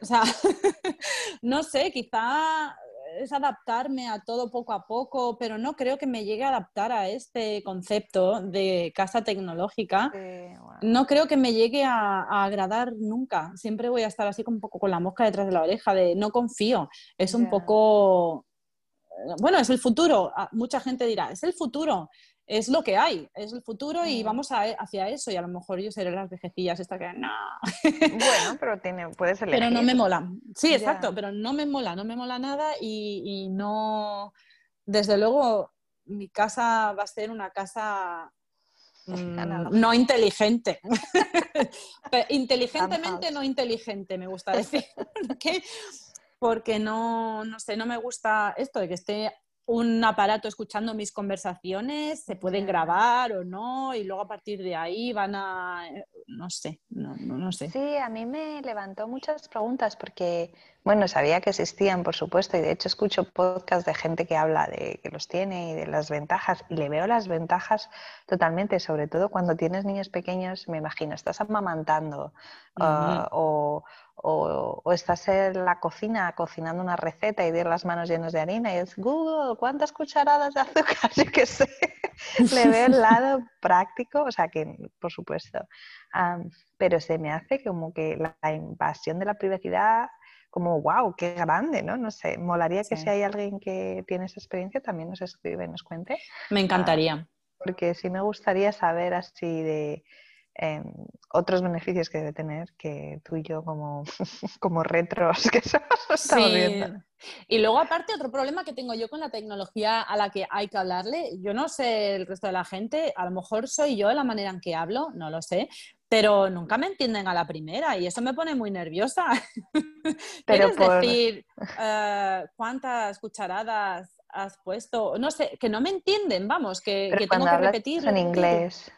S2: O sea, (laughs) no sé, quizá es adaptarme a todo poco a poco, pero no creo que me llegue a adaptar a este concepto de casa tecnológica. No creo que me llegue a, agradar nunca. Siempre voy a estar así como un poco con la mosca detrás de la oreja, de no confío. Es un poco... Bueno, es el futuro. Ah, mucha gente dirá, es el futuro es lo que hay, es el futuro y mm. vamos hacia eso. Y a lo mejor yo seré las vejecillas esta que no.
S1: Bueno, (laughs) pero tiene, puedes elegir.
S2: Pero no me mola. Sí, exacto, pero no me mola, no me mola nada y, no. Desde luego, mi casa va a ser una casa (laughs) mm, no inteligente. (laughs) Inteligentemente no inteligente, me gusta decir. Porque no, no sé, no me gusta esto de que esté un aparato escuchando mis conversaciones, se pueden grabar o no, y luego a partir de ahí van a, eh, no sé, no, no, sé.
S1: Sí, a mí me levantó muchas preguntas porque, bueno, sabía que existían, por supuesto, y de hecho escucho podcasts de gente que habla de que los tiene y de las ventajas, y le veo las ventajas totalmente, sobre todo cuando tienes niños pequeños, me imagino, estás amamantando ah, o o, estás en la cocina cocinando una receta y tienes las manos llenas de harina y es Google, ¿cuántas cucharadas de azúcar? (laughs) Yo qué sé. Le veo el lado práctico, o sea que, por supuesto. pero se me hace como que la, invasión de la privacidad, como, wow, qué grande, ¿no? No sé, molaría que si hay alguien que tiene esa experiencia también nos escribe, nos cuente.
S2: Me encantaría.
S1: porque sí me gustaría saber así de Em, otros beneficios que debe tener que tú y yo como, (laughs) como retros que (laughs) estamos viendo.
S2: Y luego aparte otro problema que tengo yo con la tecnología a la que hay que hablarle, yo no sé el resto de la gente, a lo mejor soy yo la manera en que hablo, no lo sé, pero nunca me entienden a la primera y eso me pone muy nerviosa. (laughs) Pero ¿Quieres decir eh, cuántas cucharadas has puesto? No sé, que no me entienden, vamos, que, que tengo que repetir.
S1: En inglés.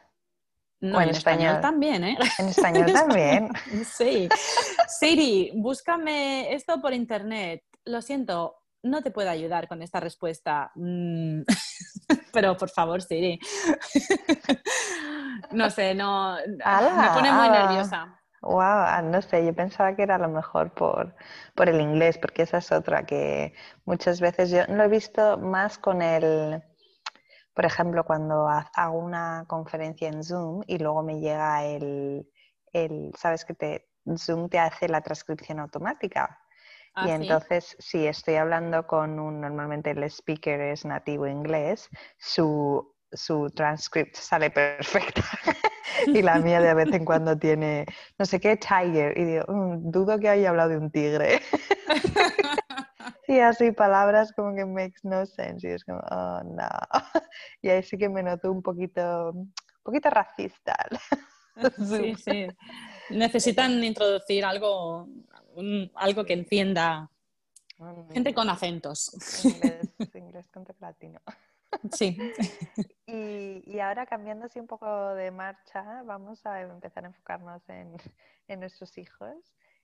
S2: No, (laughs) en, español, también, ¿eh?
S1: En español también.
S2: sí. Siri, búscame esto por internet. Lo siento, no te puedo ayudar con esta respuesta. Mm. (laughs) Pero por favor, Siri. (laughs) no sé, no. me pone muy nerviosa.
S1: Wow, no sé, yo pensaba que era a lo mejor por, por el inglés, porque esa es otra que muchas veces yo lo he visto más con el por ejemplo, cuando hago una conferencia en Zoom y luego me llega el, sabes que te, Zoom te hace la transcripción automática. Ah, y entonces, si estoy hablando con un, normalmente el speaker es nativo inglés, su, su transcript sale perfecta. (laughs) y la mía de vez en cuando tiene, no sé qué, tiger. Y digo, mm, dudo que haya hablado de un tigre. (laughs) Y así palabras como que makes no sense. Y es como, oh no. (laughs) Y ahí sí que me noto un poquito, un poquito racista. (laughs) (laughs)
S2: Sí, sí. Necesitan introducir algo, algo que entienda gente con acentos.
S1: Inglés, inglés con latino.
S2: Sí.
S1: Y, y, ahora cambiando así un poco de marcha, vamos a empezar a enfocarnos en, en nuestros hijos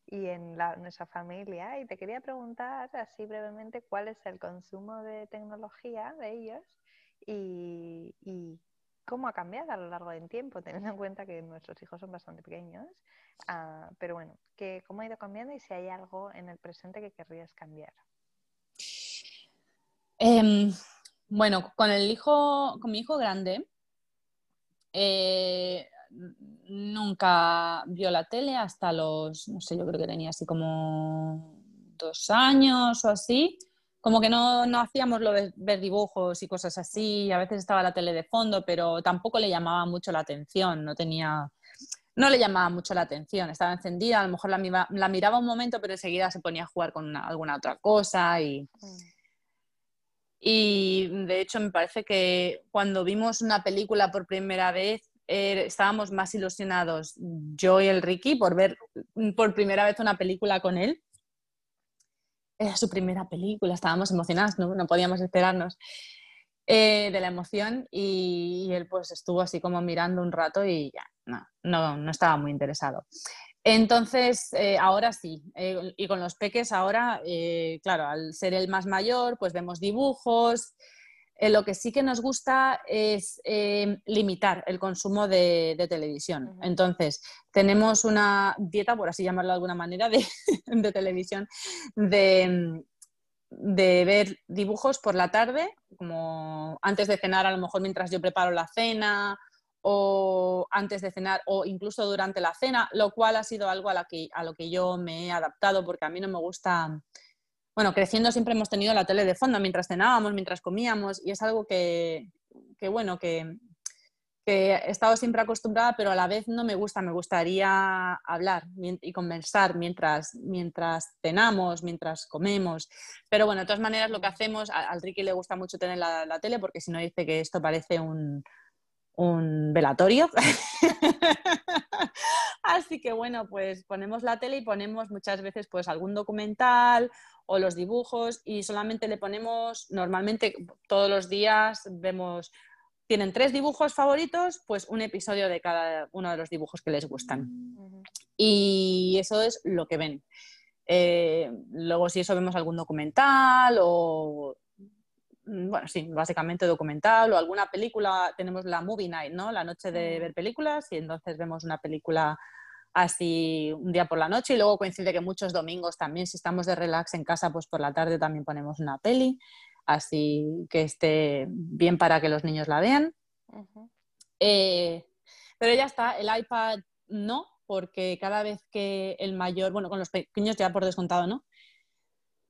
S1: y en nuestra familia. Y te quería preguntar así brevemente cuál es el consumo de tecnología de ellos y, cómo ha cambiado a lo largo del tiempo, teniendo en cuenta que nuestros hijos son bastante pequeños. Ah, pero bueno, que, ¿cómo ha ido cambiando y si hay algo en el presente que querrías cambiar?
S2: Em, bueno, con el hijo, con mi hijo grande, eh, nunca vio la tele hasta los, no sé, yo creo que tenía así como dos años o así. Como que no, no hacíamos lo de ver dibujos y cosas así, a veces estaba la tele de fondo, pero tampoco le llamaba mucho la atención, no tenía, no le llamaba mucho la atención, estaba encendida, a lo mejor la, la miraba un momento, pero enseguida se ponía a jugar con alguna otra cosa y... Mm. Y de hecho me parece que cuando vimos una película por primera vez eh, estábamos más ilusionados yo y el Ricky por ver por primera vez una película con él. Era su primera película, estábamos emocionados, no, podíamos esperarnos eh, de la emoción y, él pues estuvo así como mirando un rato y ya, no, no, estaba muy interesado. Entonces, eh, ahora sí, eh, y con los peques ahora, eh, claro, al ser el más mayor, pues vemos dibujos. Lo que sí que nos gusta es limitar el consumo de, televisión. Entonces, tenemos una dieta, por así llamarlo de alguna manera, de, (laughs) de televisión, de, de ver dibujos por la tarde, como antes de cenar, a lo mejor mientras yo preparo la cena o antes de cenar o incluso durante la cena, lo cual ha sido algo a, la que, a lo que yo me he adaptado porque a mí no me gusta, bueno, creciendo siempre hemos tenido la tele de fondo mientras cenábamos, mientras comíamos y es algo que, que bueno, que, que he estado siempre acostumbrada, pero a la vez no me gusta, me gustaría hablar y conversar mientras, mientras cenamos, mientras comemos. Pero bueno, de todas maneras lo que hacemos, al Ricky le gusta mucho tener la, tele porque si no dice que esto parece un, un velatorio. (laughs) Así que bueno, pues ponemos la tele y ponemos muchas veces pues algún documental o los dibujos y solamente le ponemos, normalmente todos los días vemos tienen tres dibujos favoritos, pues un episodio de cada uno de los dibujos que les gustan. Y eso es lo que ven. Eh, luego, si eso vemos algún documental o, mm, bueno, sí, básicamente documental o alguna película, tenemos la movie night, ¿no? La noche de ver películas y entonces vemos una película así un día por la noche y luego coincide que muchos domingos también, si estamos de relax en casa, pues por la tarde también ponemos una peli así que esté bien para que los niños la vean. Eh, pero ya está, el iPad no, porque cada vez que el mayor, bueno, con los pequeños ya por descontado, ¿no?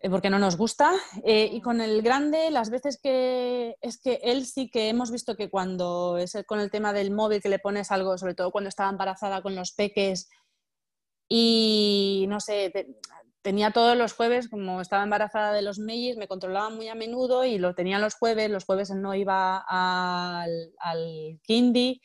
S2: Eh, porque no nos gusta. Eh, y con el grande, las veces que es que él sí que hemos visto que cuando es con el tema del móvil que le pones algo, sobre todo cuando estaba embarazada con los peques y no sé, tenía todos los jueves, como estaba embarazada de los Meyers, me controlaba muy a menudo y lo tenía los jueves, los jueves no iba al, al kindy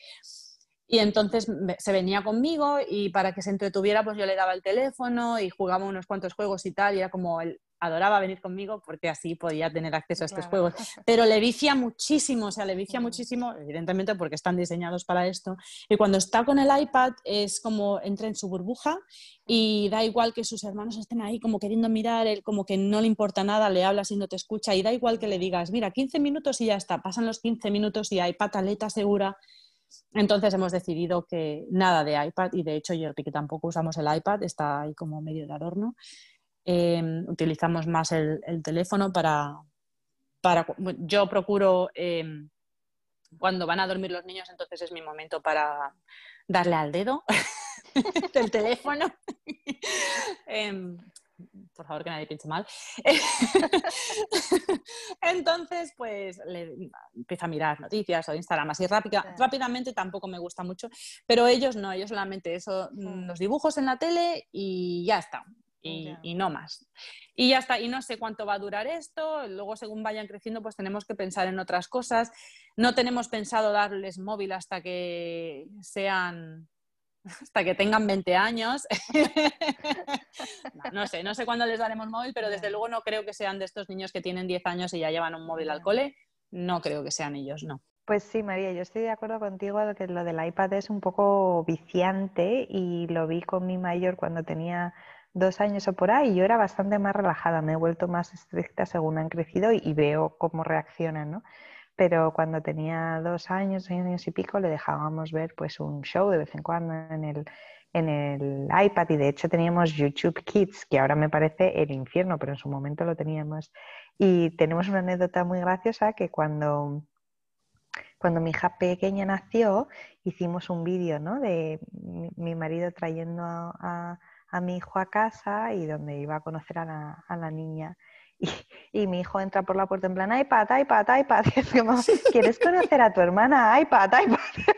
S2: y entonces se venía conmigo y para que se entretuviera pues yo le daba el teléfono y jugaba unos cuantos juegos y tal y era como el, adoraba venir conmigo porque así podía tener acceso a estos juegos. Pero le vicia muchísimo, o sea, le vicia muchísimo, evidentemente porque están diseñados para esto. Y cuando está con el iPad es como entra en su burbuja y da igual que sus hermanos estén ahí como queriendo mirar, él como que no le importa nada, le hablas y no te escucha y da igual que le digas, mira, 15 minutos y ya está, pasan los 15 minutos y hay pataleta segura. Entonces hemos decidido que nada de iPad y de hecho yo que tampoco usamos el iPad, está ahí como medio de adorno. Em, utilizamos más el, teléfono para, para, yo procuro em, cuando van a dormir los niños, entonces es mi momento para darle al dedo (laughs) del teléfono. Em, por favor, que nadie piense mal. (laughs) Entonces, pues le empieza a mirar noticias o Instagram así rápida, rápidamente, tampoco me gusta mucho, pero ellos no, ellos solamente eso, los dibujos en la tele y ya está y, no más. Y ya está, y no sé cuánto va a durar esto, luego según vayan creciendo pues tenemos que pensar en otras cosas. No tenemos pensado darles móvil hasta que sean (laughs) hasta que tengan 20 años. (laughs) no, sé, no sé cuándo les daremos móvil, pero desde luego no creo que sean de estos niños que tienen 10 años y ya llevan un móvil al cole. No creo que sean ellos, no.
S1: Pues sí, María, yo estoy de acuerdo contigo que lo del iPad es un poco viciante y lo vi con mi mayor cuando tenía dos años o por ahí, yo era bastante más relajada, me he vuelto más estricta según han crecido y, veo cómo reaccionan, ¿no? Pero cuando tenía dos años, años y pico, le dejábamos ver pues un show de vez en cuando en el, en el iPad y de hecho teníamos YouTube Kids, que ahora me parece el infierno, pero en su momento lo teníamos. Y tenemos una anécdota muy graciosa que cuando, cuando mi hija pequeña nació, hicimos un vídeo ¿no? de mi, marido trayendo a mi hijo a casa y donde iba a conocer a la, a la niña. (laughs) Y, mi hijo entra por la puerta en plan, iPad, iPad, iPad. Y es como, (laughs) ¿quieres conocer a tu hermana? iPad, iPad. (laughs)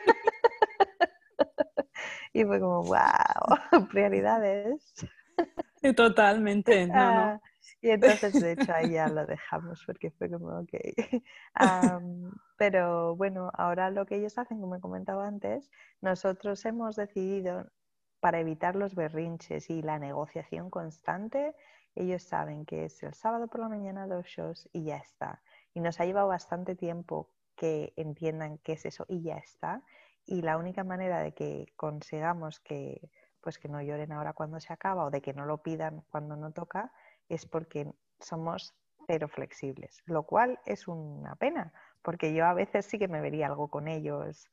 S1: Y fue como, wow, prioridades.
S2: Totalmente, no, no. Ah,
S1: y entonces, de hecho, ahí ya lo dejamos porque fue como, ok. pero bueno, ahora lo que ellos hacen, como he comentado antes, nosotros hemos decidido para evitar los berrinches y la negociación constante, ellos saben que es el sábado por la mañana dos shows y ya está. Y nos ha llevado bastante tiempo que entiendan qué es eso y ya está. Y la única manera de que consigamos que pues que no lloren ahora cuando se acaba o de que no lo pidan cuando no toca, es porque somos cero flexibles, lo cual es una pena, porque yo a veces sí que me vería algo con ellos,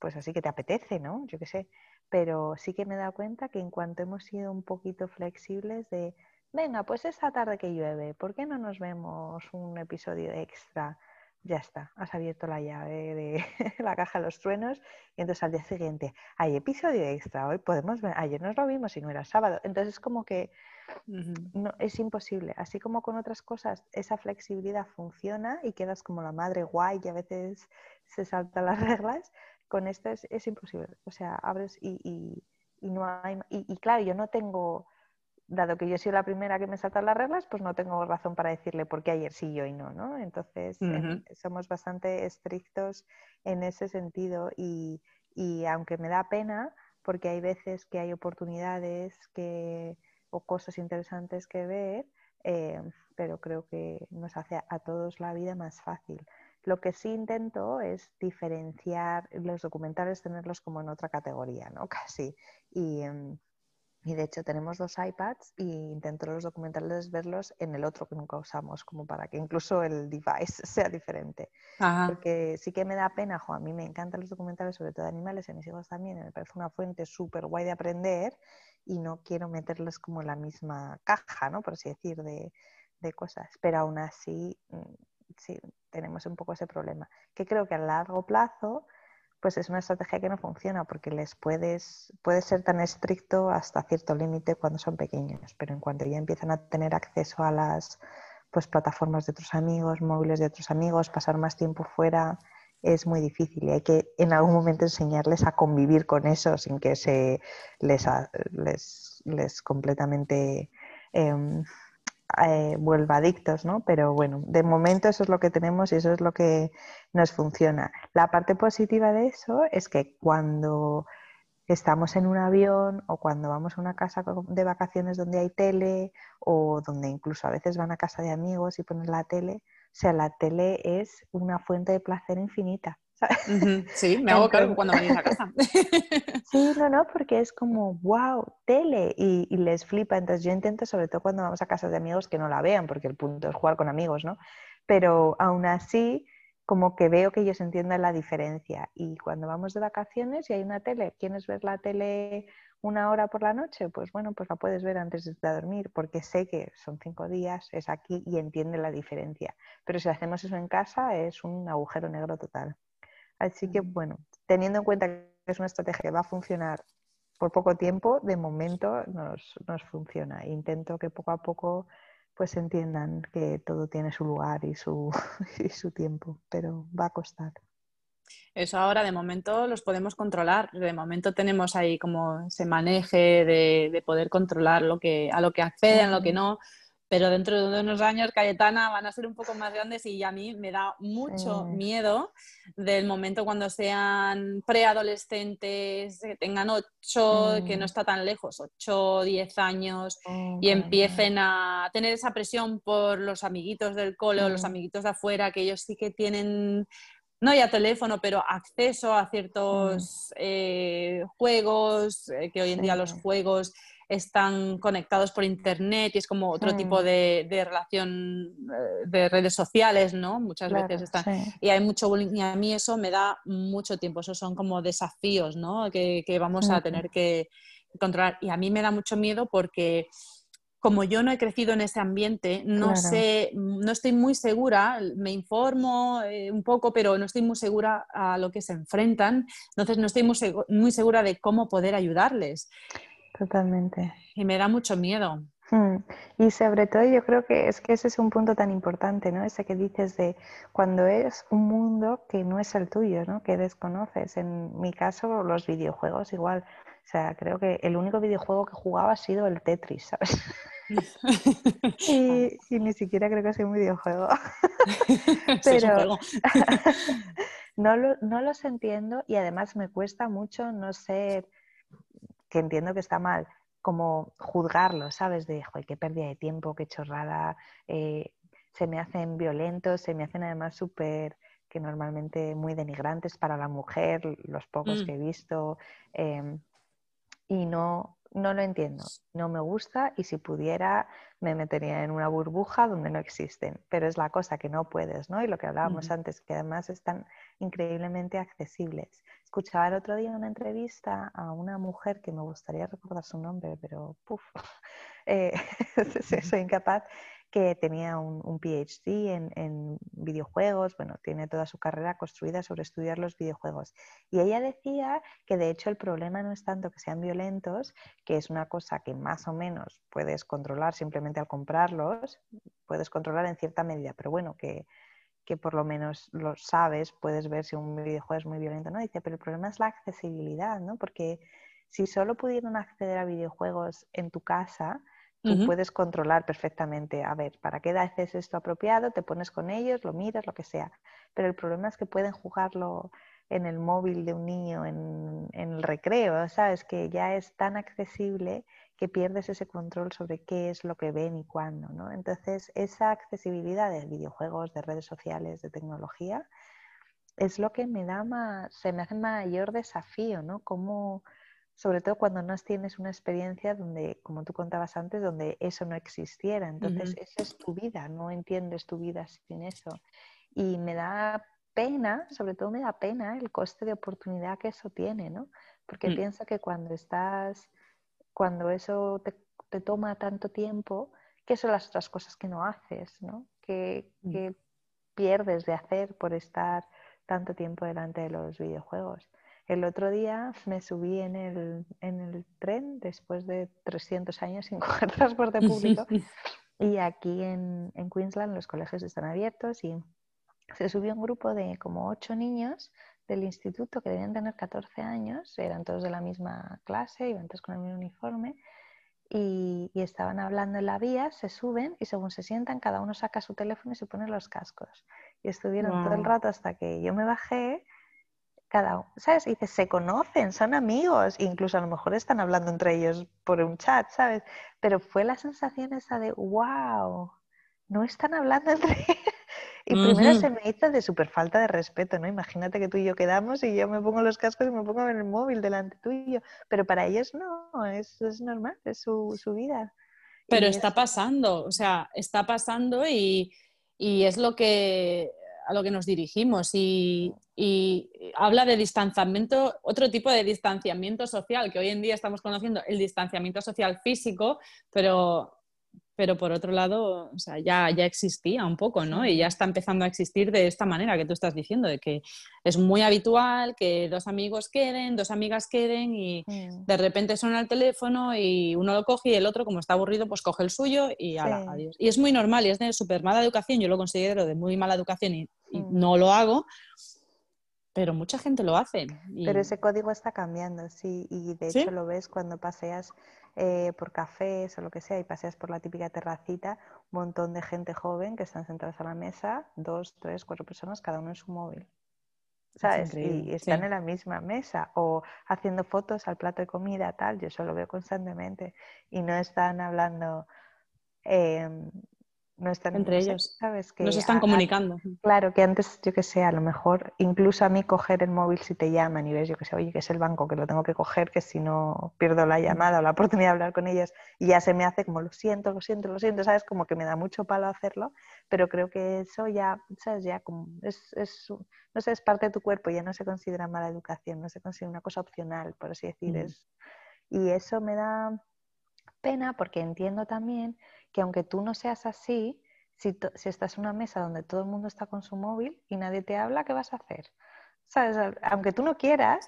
S1: pues así que te apetece, ¿no? Yo qué sé, pero sí que me he dado cuenta que en cuanto hemos sido un poquito flexibles de, venga, pues esa tarde que llueve, ¿por qué no nos vemos un episodio extra? ya está, has abierto la llave de (laughs) la caja de los truenos y entonces al día siguiente hay episodio extra, hoy podemos ver, ayer nos lo vimos y no era sábado, entonces como que no, es imposible, así como con otras cosas esa flexibilidad funciona y quedas como la madre guay y a veces se saltan las (laughs) reglas, con esto es, imposible, o sea, abres y, y, y no hay, y claro, yo no tengo dado que yo soy la primera que me saltan las reglas, pues no tengo razón para decirle por qué ayer sí y hoy no, ¿no? Entonces, em, somos bastante estrictos en ese sentido y, aunque me da pena, porque hay veces que hay oportunidades que, o cosas interesantes que ver, em, pero creo que nos hace a todos la vida más fácil. Lo que sí intento es diferenciar los documentales, tenerlos como en otra categoría, ¿no? (laughs) Casi. Y, em, y de hecho tenemos dos iPads y intento los documentales verlos en el otro que nunca usamos, como para que incluso el device (laughs) sea diferente. Porque sí que me da pena, jo, a mí me encantan los documentales, sobre todo de animales, y a mis hijos también, me parece una fuente súper guay de aprender y no quiero meterles como en la misma caja, ¿no? Por así decir, de, de cosas. Pero aún así, mm, sí, tenemos un poco ese problema. Que creo que a largo plazo pues es una estrategia que no funciona porque les puedes, puedes ser tan estricto hasta cierto límite cuando son pequeños, pero en cuanto ya empiezan a tener acceso a las pues, plataformas de otros amigos, móviles de otros amigos, pasar más tiempo fuera, es muy difícil y hay que en algún momento enseñarles a convivir con eso sin que se les, les, les completamente em, eh, vuelva adictos, ¿no? Pero bueno, de momento eso es lo que tenemos y eso es lo que nos funciona. La parte positiva de eso es que cuando estamos en un avión o cuando vamos a una casa de vacaciones donde hay tele o donde incluso a veces van a casa de amigos y ponen la tele, o sea, la tele es una fuente de placer infinita.
S2: Sí, me hago cargo cuando venís a casa. (laughs)
S1: Sí, no, no, porque es como, wow, tele, y, les flipa. Entonces yo intento, sobre todo cuando vamos a casa de amigos, que no la vean, porque el punto es jugar con amigos, ¿no? Pero aún así, como que veo que ellos entiendan la diferencia. Y cuando vamos de vacaciones y hay una tele, ¿quieres ver la tele una hora por la noche? Pues bueno, pues la puedes ver antes de dormir, porque sé que son cinco días, es aquí y entiende la diferencia. Pero si hacemos eso en casa, es un agujero negro total. Así que, bueno, teniendo en cuenta que es una estrategia que va a funcionar por poco tiempo, de momento nos, funciona. Intento que poco a poco pues entiendan que todo tiene su lugar y su, (laughs) y su tiempo, pero va a costar.
S2: Eso ahora de momento los podemos controlar. De momento tenemos ahí como ese maneje de, de poder controlar lo que, a lo que acceden, a lo que no pero dentro de unos años, Cayetana, van a ser un poco más grandes y a mí me da mucho miedo del momento cuando sean preadolescentes, que tengan 8, que no mm. está tan lejos, 8, 10 años, oh, y empiecen a tener esa presión por los amiguitos del cole o los mm. amiguitos de afuera, que ellos sí que tienen no ya teléfono, pero acceso a ciertos mm. eh, juegos, eh, que hoy en día los juegos están conectados por internet y es como otro tipo mm. de, relación eh, de redes sociales, ¿no? Muchas veces están. Y hay mucho bullying y a mí eso me da mucho tiempo. Esos son como desafíos, ¿no? Que, vamos a tener que controlar. Y a mí me da mucho miedo porque como yo no he crecido en ese ambiente, no sé, no estoy muy segura, me informo eh, un poco, pero no estoy muy segura a lo que se enfrentan, entonces no estoy muy, muy segura de cómo poder ayudarles.
S1: Totalmente.
S2: Y me da mucho miedo.
S1: Hmm. Y sobre todo yo creo que es que ese es un punto tan importante, ¿no? Ese que dices de cuando es un mundo que no es el tuyo, ¿no? Que desconoces. En mi caso, los videojuegos igual. O sea, creo que el único videojuego que jugaba ha sido el Tetris, ¿sabes? (laughs) y, ni siquiera creo que sea un videojuego. (laughs) Pero (laughs) no, no los entiendo y además me cuesta mucho no ser que entiendo que está mal, como juzgarlo, ¿sabes? De, joder, qué pérdida de tiempo, qué chorrada, eh, se me hacen violentos, se me hacen además súper, que normalmente muy denigrantes para la mujer, los pocos mm. que he visto, em, y no no lo entiendo, no me gusta y si pudiera me metería en una burbuja donde no existen, pero es la cosa que no puedes, ¿no? Y lo que hablábamos antes, que además están increíblemente accesibles. Escuchaba el otro día una entrevista a una mujer que me gustaría recordar su nombre, pero puf, (laughs) eh, (laughs) soy incapaz, que tenía un, PhD en, videojuegos, bueno, tiene toda su carrera construida sobre estudiar los videojuegos. Y ella decía que de hecho el problema no es tanto que sean violentos, que es una cosa que más o menos puedes controlar simplemente al comprarlos, puedes controlar en cierta medida, pero bueno, que, que por lo menos lo sabes, puedes ver si un videojuego es muy violento, ¿no? Dice, pero el problema es la accesibilidad, ¿no? Porque si solo pudieran acceder a videojuegos en tu casa, Tú puedes controlar perfectamente, a ver, ¿para qué edad es esto apropiado? Te pones con ellos, lo miras, lo que sea. Pero el problema es que pueden jugarlo en el móvil de un niño, en, el recreo, ¿sabes? Que ya es tan accesible que pierdes ese control sobre qué es lo que ven y cuándo, ¿no? Entonces, esa accesibilidad de videojuegos, de redes sociales, de tecnología, es lo que me da más, se me hace mayor desafío, ¿no? Cómo sobre todo cuando no tienes una experiencia donde, como tú contabas antes, donde eso no existiera. Entonces, esa es tu vida, no entiendes tu vida sin eso. Y me da pena, sobre todo me da pena el coste de oportunidad que eso tiene, ¿no? Porque mm. pienso que cuando estás, cuando eso te, toma tanto tiempo, ¿qué son las otras cosas que no haces, ¿no? Que, mm. pierdes de hacer por estar tanto tiempo delante de los videojuegos. El otro día me subí en el, en el tren después de 300 años sin (laughs) coger transporte (laughs) público y aquí en, en, Queensland los colegios están abiertos y se subió un grupo de como ocho niños del instituto que debían tener 14 años, eran todos de la misma clase, iban todos con el mismo uniforme y, y, estaban hablando en la vía, se suben y según se sientan cada uno saca su teléfono y se pone los cascos. Y estuvieron todo el rato hasta que yo me bajé cada uno, ¿sabes? Y dices, se conocen, son amigos, incluso a lo mejor están hablando entre ellos por un chat, ¿sabes? Pero fue la sensación esa de, wow, no están hablando (laughs) entre ellos. Y primero se me hizo de súper falta de respeto, ¿no? Imagínate que tú y yo quedamos y yo me pongo los cascos y me pongo en el móvil delante tuyo. Pero para ellos no, es, es normal, es su, su vida.
S2: Pero está pasando, o sea, está pasando y, y es lo que a lo que nos dirigimos y, habla de distanciamiento, otro tipo de distanciamiento social, que hoy en día estamos conociendo el distanciamiento social físico, pero pero por otro lado, o sea, ya, ya existía un poco, ¿no? Y ya está empezando a existir de esta manera que tú estás diciendo, de que es muy habitual que dos amigos queden, dos amigas queden y mm. de repente suena el teléfono y uno lo coge y el otro, como está aburrido, pues coge el suyo y adiós. Y es muy normal y es de súper mala educación, yo lo considero de muy mala educación y, mm. no lo hago, pero mucha gente lo hace.
S1: Pero ese código está cambiando, sí, y de hecho lo ves cuando paseas eh, por cafés o lo que sea y paseas por la típica terracita, un montón de gente joven que están sentadas a la mesa, dos, tres, cuatro personas, cada uno en su móvil. ¿Sabes? Y, están en la misma mesa o haciendo fotos al plato de comida, tal. Yo eso lo veo constantemente. Y no están hablando em, no están
S2: entre ellos. ¿sabes? Que están comunicando.
S1: claro, que antes, yo que sé, a lo mejor incluso a mí coger el móvil si te llaman y ves, yo que sé, oye, que es el banco, que lo tengo que coger, que si no pierdo la llamada o la oportunidad de hablar con ellas y ya se me hace como lo siento, lo siento, lo siento, ¿sabes? Como que me da mucho palo hacerlo, pero creo que eso ya, ¿sabes? Ya como es, es no sé, es parte de tu cuerpo, ya no se considera mala educación, no se considera una cosa opcional, por así decir. Es, y eso me da pena porque entiendo también que aunque tú no seas así, si, estás en una mesa donde todo el mundo está con su móvil y nadie te habla, ¿qué vas a hacer? ¿Sabes? Aunque tú no quieras,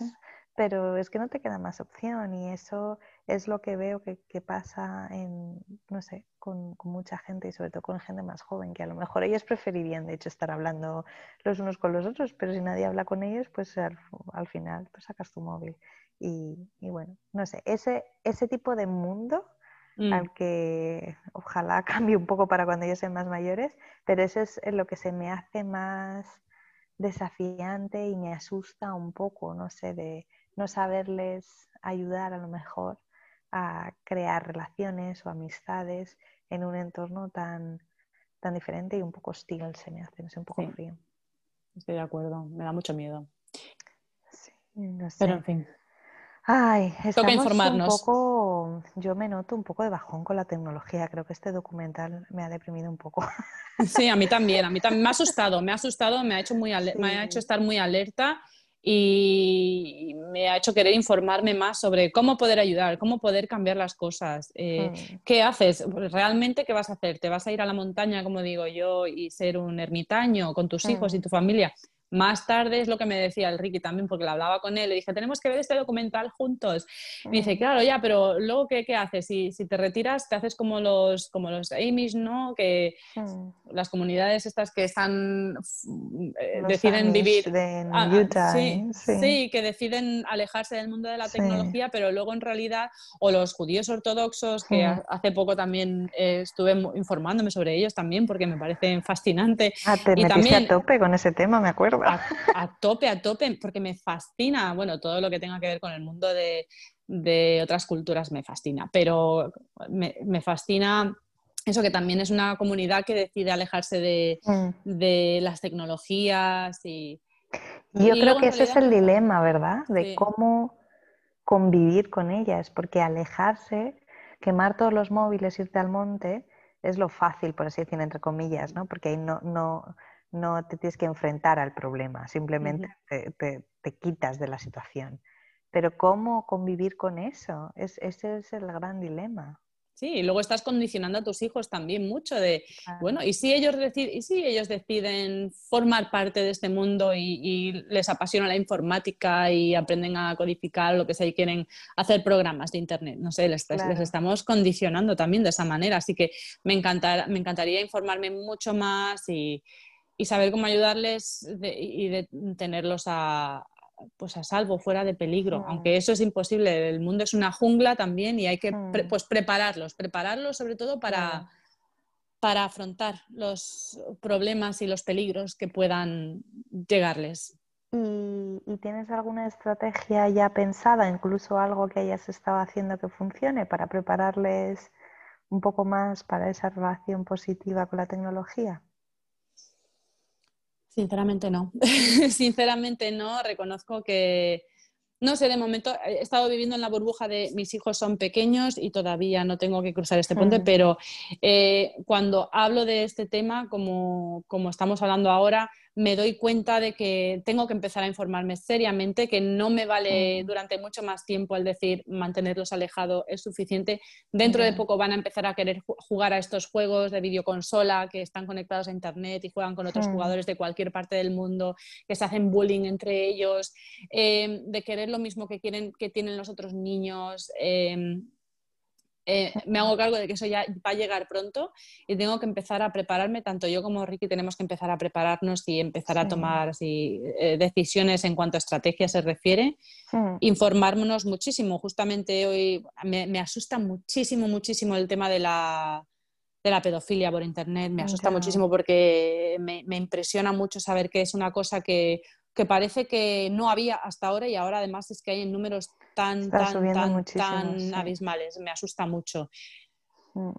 S1: pero es que no te queda más opción y eso es lo que veo que, pasa en, no sé, con, mucha gente y sobre todo con gente más joven, que a lo mejor ellos preferirían de hecho estar hablando los unos con los otros, pero si nadie habla con ellos, pues al, final pues sacas tu móvil. Y, y, bueno, no sé, ese, ese tipo de mundo Mm. al que ojalá (laughs) cambie un poco para cuando ellos sean más mayores, pero eso es lo que se me hace más desafiante y me asusta un poco, no sé, de no saberles ayudar a lo mejor a crear relaciones o amistades en un entorno tan, tan diferente y un poco hostil se me hace, no sé, un poco frío.
S2: Estoy de acuerdo, me da mucho miedo. Sí, no sé. Pero en fin.
S1: Ay,
S2: Toca informarnos.
S1: Un poco, yo me noto un poco de bajón con la tecnología. Creo que este documental me ha deprimido un poco.
S2: Sí, a mí también. A mí también me ha (laughs) asustado, me ha asustado, me ha hecho, muy me ha hecho estar muy alerta y me ha hecho querer informarme más sobre cómo poder ayudar, cómo poder cambiar las cosas. Eh, hmm. ¿Qué haces? ¿Realmente qué vas a hacer? ¿Te vas a ir a la montaña, como digo yo, y ser un ermitaño con tus hijos y hmm. tu familia? Más tarde es lo que me decía el Ricky también, porque le hablaba con él, le dije, tenemos que ver este documental juntos. Me dice, mm. claro, ya, pero luego, ¿qué, qué haces? Si, si te retiras, te haces como los, como los Amish, ¿no? Que mm. las comunidades estas que están, eh, deciden vivir...
S1: Ah, Utah,
S2: sí, sí. que deciden alejarse del mundo de la tecnología, pero luego en realidad, o los judíos ortodoxos, que mm. hace poco también eh, estuve informándome sobre ellos también, porque me parecen fascinantes.
S1: Ah, te y también, a tope con ese tema, me acuerdo (laughs)
S2: a, tope, a tope, porque me fascina, bueno, todo lo que tenga que ver con el mundo de, otras culturas me fascina, pero me, fascina eso que también es una comunidad que decide alejarse de, mm. las tecnologías y...
S1: Yo creo que ese es el dilema, ¿verdad? De cómo convivir con ellas, porque alejarse, quemar todos los móviles, irte al monte, es lo fácil, por así decir, entre comillas, ¿no? Porque ahí no, no, no te tienes que enfrentar al problema, simplemente te, quitas de la situación. Pero ¿cómo convivir con eso? ese es el gran dilema.
S2: Sí, y luego estás condicionando a tus hijos también mucho de, bueno, ¿y si, ellos deciden, ¿y si ellos deciden formar parte de este mundo y, les apasiona la informática y aprenden a codificar lo que sea y quieren hacer programas de Internet? No sé, les, estamos condicionando también de esa manera, así que me, me encantaría informarme mucho más y, y saber cómo ayudarles y de tenerlos a, pues a salvo, fuera de peligro. Mm. Aunque eso es imposible, el mundo es una jungla también y hay que mm. pues prepararlos, prepararlos sobre todo para, para afrontar los problemas y los peligros que puedan llegarles.
S1: ¿Y, ¿Y, tienes alguna estrategia ya pensada, incluso algo que hayas estado haciendo que funcione para prepararles un poco más para esa relación positiva con la tecnología?
S2: Sinceramente no. (laughs) Sinceramente no. Reconozco que, no sé, de momento he estado viviendo en la burbuja de mis hijos son pequeños y todavía no tengo que cruzar este puente, pero eh, cuando hablo de este tema, como, como estamos hablando ahora, me doy cuenta de que tengo que empezar a informarme seriamente, que no me vale durante mucho más tiempo el decir mantenerlos alejados es suficiente. Dentro de poco van a empezar a querer jugar a estos juegos de videoconsola que están conectados a Internet y juegan con otros jugadores de cualquier parte del mundo, que se hacen bullying entre ellos, eh, de querer lo mismo que, quieren, que tienen los otros niños. Eh, eh, me hago cargo de que eso ya va a llegar pronto y tengo que empezar a prepararme, tanto yo como Ricky tenemos que empezar a prepararnos y empezar a tomar eh, decisiones en cuanto a estrategia se refiere, informarnos muchísimo. Justamente hoy me, asusta muchísimo, muchísimo el tema de la, de la pedofilia por Internet, me asusta muchísimo porque me, me impresiona mucho saber que es una cosa que que parece que no había hasta ahora y ahora además es que hay en números tan, tan, tan, abismales. Me asusta mucho. Mm.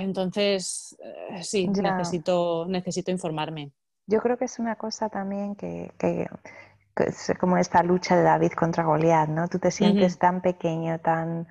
S2: entonces, eh, sí, necesito, necesito informarme.
S1: Yo creo que es una cosa también que, es como esta lucha de David contra Goliat, ¿no? Tú te sientes tan pequeño, tan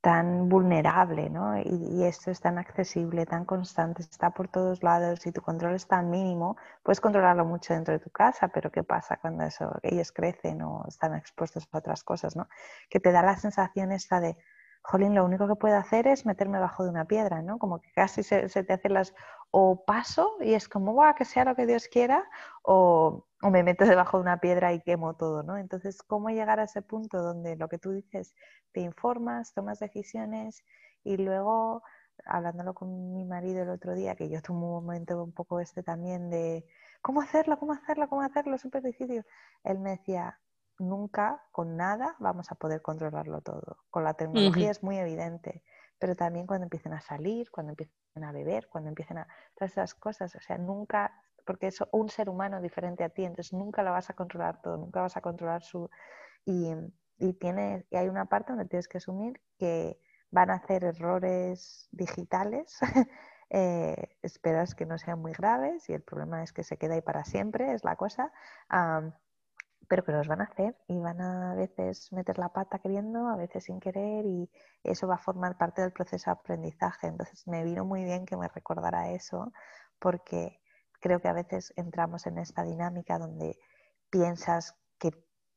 S1: tan vulnerable, ¿no? Y, esto es tan accesible, tan constante, está por todos lados y tu control es tan mínimo, puedes controlarlo mucho dentro de tu casa, pero ¿qué pasa cuando eso, ellos crecen o están expuestos a otras cosas, ¿no? Que te da la sensación esta de, jolín, lo único que puedo hacer es meterme bajo de una piedra, ¿no? Como que casi se, te hacen las, o paso y es como, va, que sea lo que Dios quiera, o, o, me meto debajo de una piedra y quemo todo, ¿no? Entonces, ¿cómo llegar a ese punto donde lo que tú dices, te informas, tomas decisiones y luego, hablándolo con mi marido el otro día, que yo tuve un momento un poco este también de, ¿cómo hacerlo? ¿Cómo hacerlo? ¿Cómo hacerlo? Súper difícil. Él me decía, nunca con nada vamos a poder controlarlo todo. Con la tecnología es muy evidente, pero también cuando empiecen a salir, cuando empiecen a beber, cuando empiecen a todas esas cosas, o sea, nunca, porque es un ser humano diferente a ti, entonces nunca lo vas a controlar todo, nunca vas a controlar su... Y, y, tiene, y hay una parte donde tienes que asumir que van a hacer errores digitales. (laughs) eh, esperas que no sean muy graves y el problema es que se queda ahí para siempre, es la cosa pero que los van a hacer y van a, veces meter la pata queriendo, a veces sin querer y eso va a formar parte del proceso de aprendizaje. Entonces me vino muy bien que me recordara eso porque creo que a veces entramos en esta dinámica donde piensas que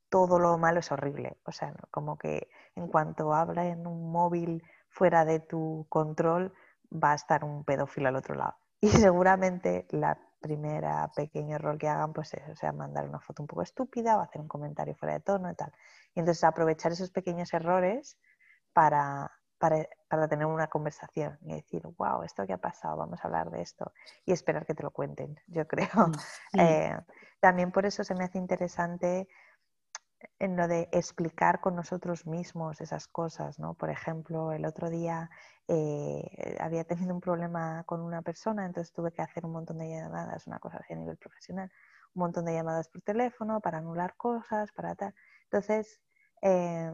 S1: todo lo malo es horrible. O sea, como que en cuanto habla en un móvil fuera de tu control, va a estar un pedófilo al otro lado. (laughs) Y seguramente la primera pequeño error que hagan, pues es, o sea, mandar una foto un poco estúpida o hacer un comentario fuera de tono y tal. Y entonces aprovechar esos pequeños errores para, para, tener una conversación y decir, wow, esto que ha pasado, vamos a hablar de esto y esperar que te lo cuenten, yo (laughs) creo. Mm, eh, también por eso se me hace interesante en lo de explicar con nosotros mismos esas cosas, ¿no? Por ejemplo, el otro día eh, había tenido un problema con una persona, entonces tuve que hacer un montón de llamadas, una cosa así a nivel profesional, un montón de llamadas por teléfono para anular cosas, para tal. Entonces, eh,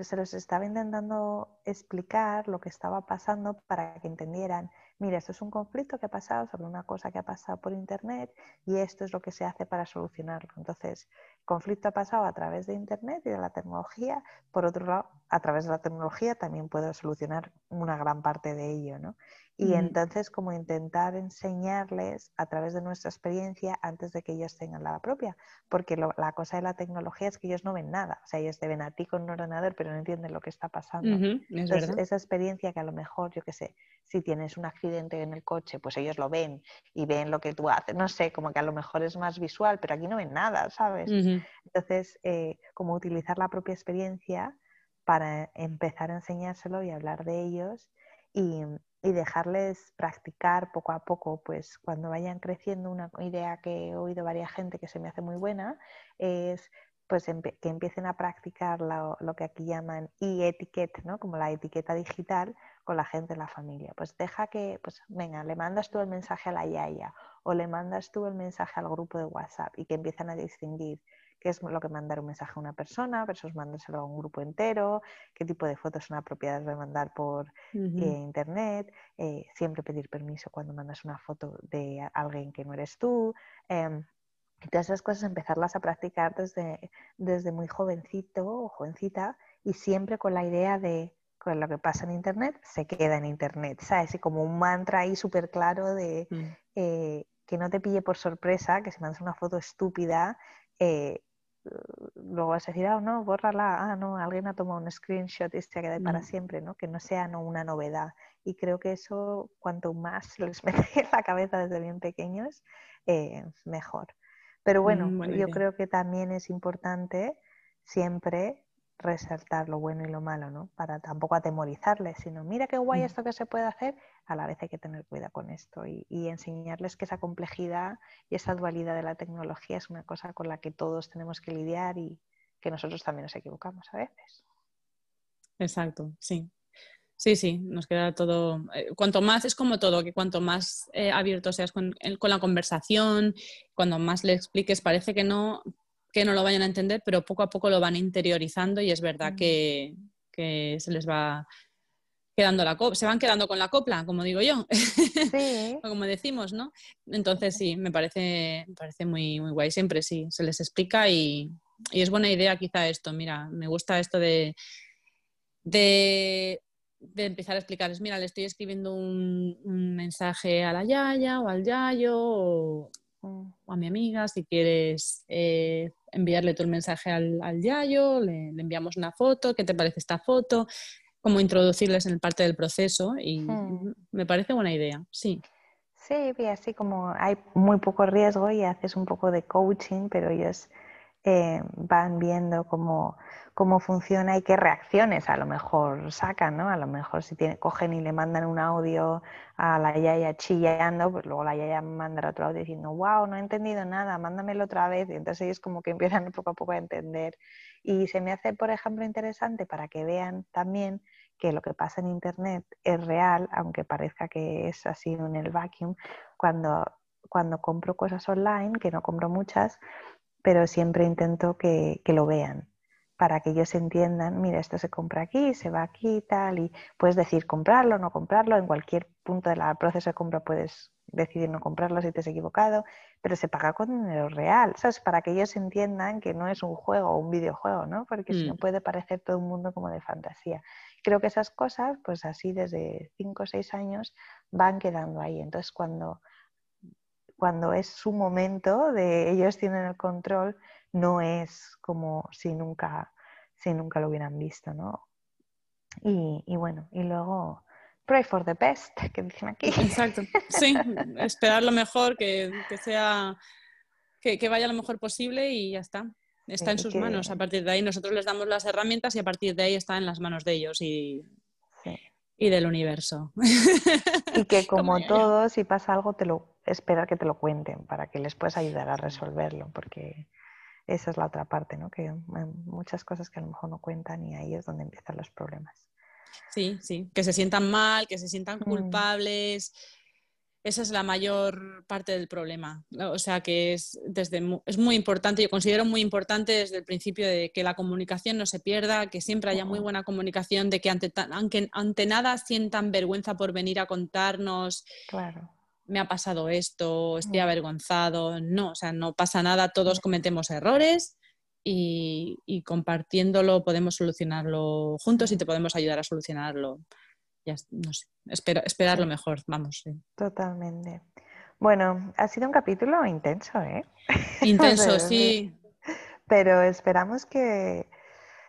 S1: se los estaba intentando explicar lo que estaba pasando para que entendieran, mira, esto es un conflicto que ha pasado sobre una cosa que ha pasado por Internet y esto es lo que se hace para solucionarlo. Entonces, conflicto ha pasado a través de Internet y de la tecnología. Por otro lado, a través de la tecnología también puedo solucionar una gran parte de ello, ¿no? Y entonces como intentar enseñarles a través de nuestra experiencia antes de que ellos tengan la propia, porque la cosa de la tecnología es que ellos no ven nada, o sea, ellos te ven a ti con un ordenador pero no entienden lo que está pasando. entonces, esa experiencia que a lo mejor, yo qué sé, si tienes un accidente en el coche, pues ellos lo ven y ven lo que tú haces, no sé, como que a lo mejor es más visual, pero aquí no ven nada, ¿sabes? Entonces, eh, como utilizar la propia experiencia para empezar a enseñárselo y hablar de ellos y, y dejarles practicar poco a poco, pues cuando vayan creciendo, una idea que he oído varias gente que se me hace muy buena es pues que empiecen a practicar lo, que aquí llaman e-etiquette, ¿no? como la etiqueta digital con la gente en la familia. Pues deja que, pues venga, le mandas tú el mensaje a la yaya o le mandas tú el mensaje al grupo de WhatsApp y que empiezan a distinguir qué es lo que mandar un mensaje a una persona versus mandárselo a un grupo entero, qué tipo de fotos son apropiadas de mandar por eh, internet, eh, siempre pedir permiso cuando mandas una foto de alguien que no eres tú. Em, y todas esas cosas empezarlas a practicar desde, desde muy jovencito o jovencita y siempre con la idea de que lo que pasa en Internet se queda en Internet, ¿sabes? Y como un mantra ahí súper claro de mm. eh, que no te pille por sorpresa, que si mandas una foto estúpida, luego vas a decir, ah, no, bórrala, ah, no, alguien ha tomado un screenshot y se queda para mm. siempre, ¿no? Que no sea no, una novedad. Y creo que eso, cuanto más se les (laughs) mete en la cabeza desde bien pequeños, eh, mejor. Pero bueno, mm, yo creo que también es importante siempre resaltar lo bueno y lo malo, ¿no? Para tampoco atemorizarles, sino mira qué guay mm. esto que se puede hacer, a la vez hay que tener cuidado con esto y, enseñarles que esa complejidad y esa dualidad de la tecnología es una cosa con la que todos tenemos que lidiar y que nosotros también nos equivocamos a veces.
S2: Exacto, sí. Sí, sí, nos queda todo. Eh, cuanto más, es como todo, que cuanto más eh, abierto seas con, con, la conversación, cuando más le expliques, parece que no, que no lo vayan a entender, pero poco a poco lo van interiorizando y es verdad que, se les va quedando la se van quedando con la copla, como digo yo, (laughs) sí. como decimos, ¿no? Entonces sí, me parece, parece muy, muy guay. Siempre sí, se les explica y, es buena idea quizá esto. Mira, me gusta esto de, de, empezar a explicarles, mira, le estoy escribiendo un, un, mensaje a la yaya o al yayo o, o a mi amiga, si quieres eh, enviarle todo el mensaje al, al yayo, le, enviamos una foto, ¿qué te parece esta foto? Como introducirles en parte del proceso y hmm. me parece buena idea, sí.
S1: Sí, y así como hay muy poco riesgo y haces un poco de coaching, pero ellos eh, van viendo cómo, cómo funciona y qué reacciones a lo mejor sacan, ¿no? A lo mejor si tiene, cogen y le mandan un audio a la yaya chillando, pues luego la yaya mandará otro audio diciendo, wow, no he entendido nada, mándamelo otra vez. Y entonces ellos como que empiezan (laughs) poco a poco a entender. Y se me hace, por ejemplo, interesante para que vean también que lo que pasa en Internet es real, aunque parezca que es así en el vacuum, cuando, cuando compro cosas online, que no compro muchas, pero siempre intento que, lo vean para que ellos entiendan, mira, esto se compra aquí, se va aquí y tal, y puedes decir comprarlo, no comprarlo, en cualquier punto del proceso de compra puedes decidir no comprarlo si te has equivocado, pero se paga con dinero real, ¿sabes? Para que ellos entiendan que no es un juego o un videojuego, ¿no? Porque si no mm. puede parecer todo un mundo como de fantasía. Creo que esas cosas, pues así desde 5 o 6 años, van quedando ahí. Entonces, cuando, cuando es su momento de ellos tienen el control, no es como si nunca, si nunca lo hubieran visto, ¿no? Y, y bueno, y luego pray for the best, (laughs) que dicen aquí.
S2: Exacto, sí, esperar lo mejor, que, sea, que, vaya lo mejor posible y ya está. Está en sus manos. A partir de ahí nosotros les damos las herramientas y a partir de ahí está en las manos de ellos y, y del universo.
S1: Y que (laughs) como todo, si pasa algo, te lo esperar que te lo cuenten para que les puedas ayudar a resolverlo, porque esa es la otra parte, ¿no? Que hay muchas cosas que a lo mejor no cuentan y ahí es donde empiezan los problemas.
S2: Sí, sí, que se sientan mal, que se sientan mm. Esa es la mayor parte del problema. O sea que es, desde, es muy importante, yo considero muy importante desde el principio de que la comunicación no se pierda, que siempre haya muy buena comunicación, de que ante, aunque ante nada sientan vergüenza por venir a contarnos.
S1: Claro
S2: me ha pasado esto, estoy mm. avergonzado. No, o sea, no pasa nada, todos cometemos errores y, compartiéndolo podemos solucionarlo juntos y te podemos ayudar a solucionarlo. Ya, no sé, esperar lo mejor, vamos.
S1: Totalmente. Bueno, ha sido un capítulo intenso, ¿eh? (laughs)
S2: Intenso, sí.
S1: Pero esperamos que,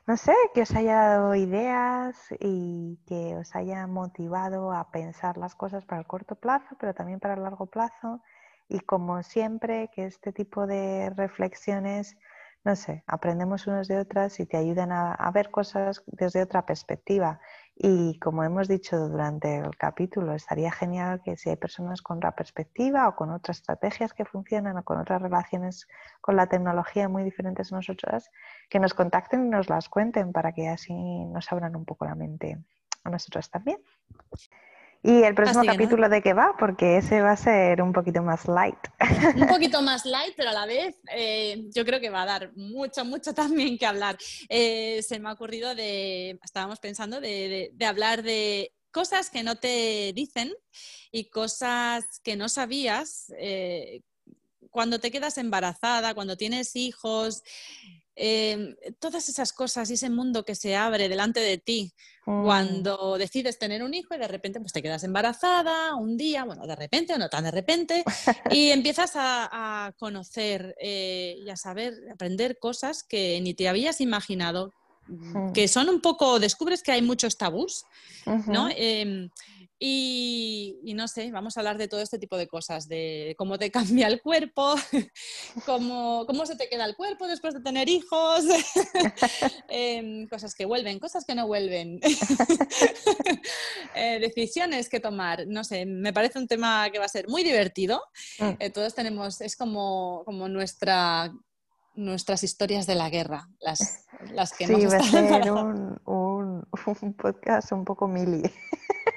S1: no sé, que os haya dado ideas y que os haya motivado a pensar las cosas para el corto plazo, pero también para el largo plazo. Y como siempre, que este tipo de reflexiones no sé, aprendemos unos de otras y te ayudan a, ver cosas desde otra perspectiva. Y como hemos dicho durante el capítulo, estaría genial que si hay personas con otra perspectiva o con otras estrategias que funcionan o con otras relaciones con la tecnología muy diferentes a nosotras, que nos contacten y nos las cuenten para que así nos abran un poco la mente a nosotros también. Y el próximo capítulo de qué va, porque ese va a ser un poquito más light.
S2: Un (laughs) poquito más light, pero a la vez eh, yo creo que va a dar mucho, mucho también que hablar. Eh, se me ha ocurrido de, estábamos pensando de, hablar de cosas que no te dicen y cosas que no sabías eh, cuando te quedas embarazada, cuando tienes hijos, Em, todas esas cosas y ese mundo que se abre delante de ti mm. cuando decides tener un hijo y de repente pues, te quedas embarazada un día, bueno, de repente o no tan de repente, (laughs) y empiezas a, conocer eh, y a saber, aprender cosas que ni te habías imaginado, mm. que son un poco, descubres que hay muchos tabús, ¿no? Y, no sé, vamos a hablar de todo este tipo de cosas, de cómo te (laughs) cambia el cuerpo, cómo, cómo se te queda el cuerpo después de tener hijos, (laughs) em, cosas que vuelven, cosas que no vuelven, (laughs) eh, decisiones que tomar. No sé, me parece un tema que va a ser muy divertido. Mm. Eh, todos tenemos, es como, como nuestra nuestras historias de la guerra, las, las que
S1: sí, va a ser un, un, un, podcast un poco mili.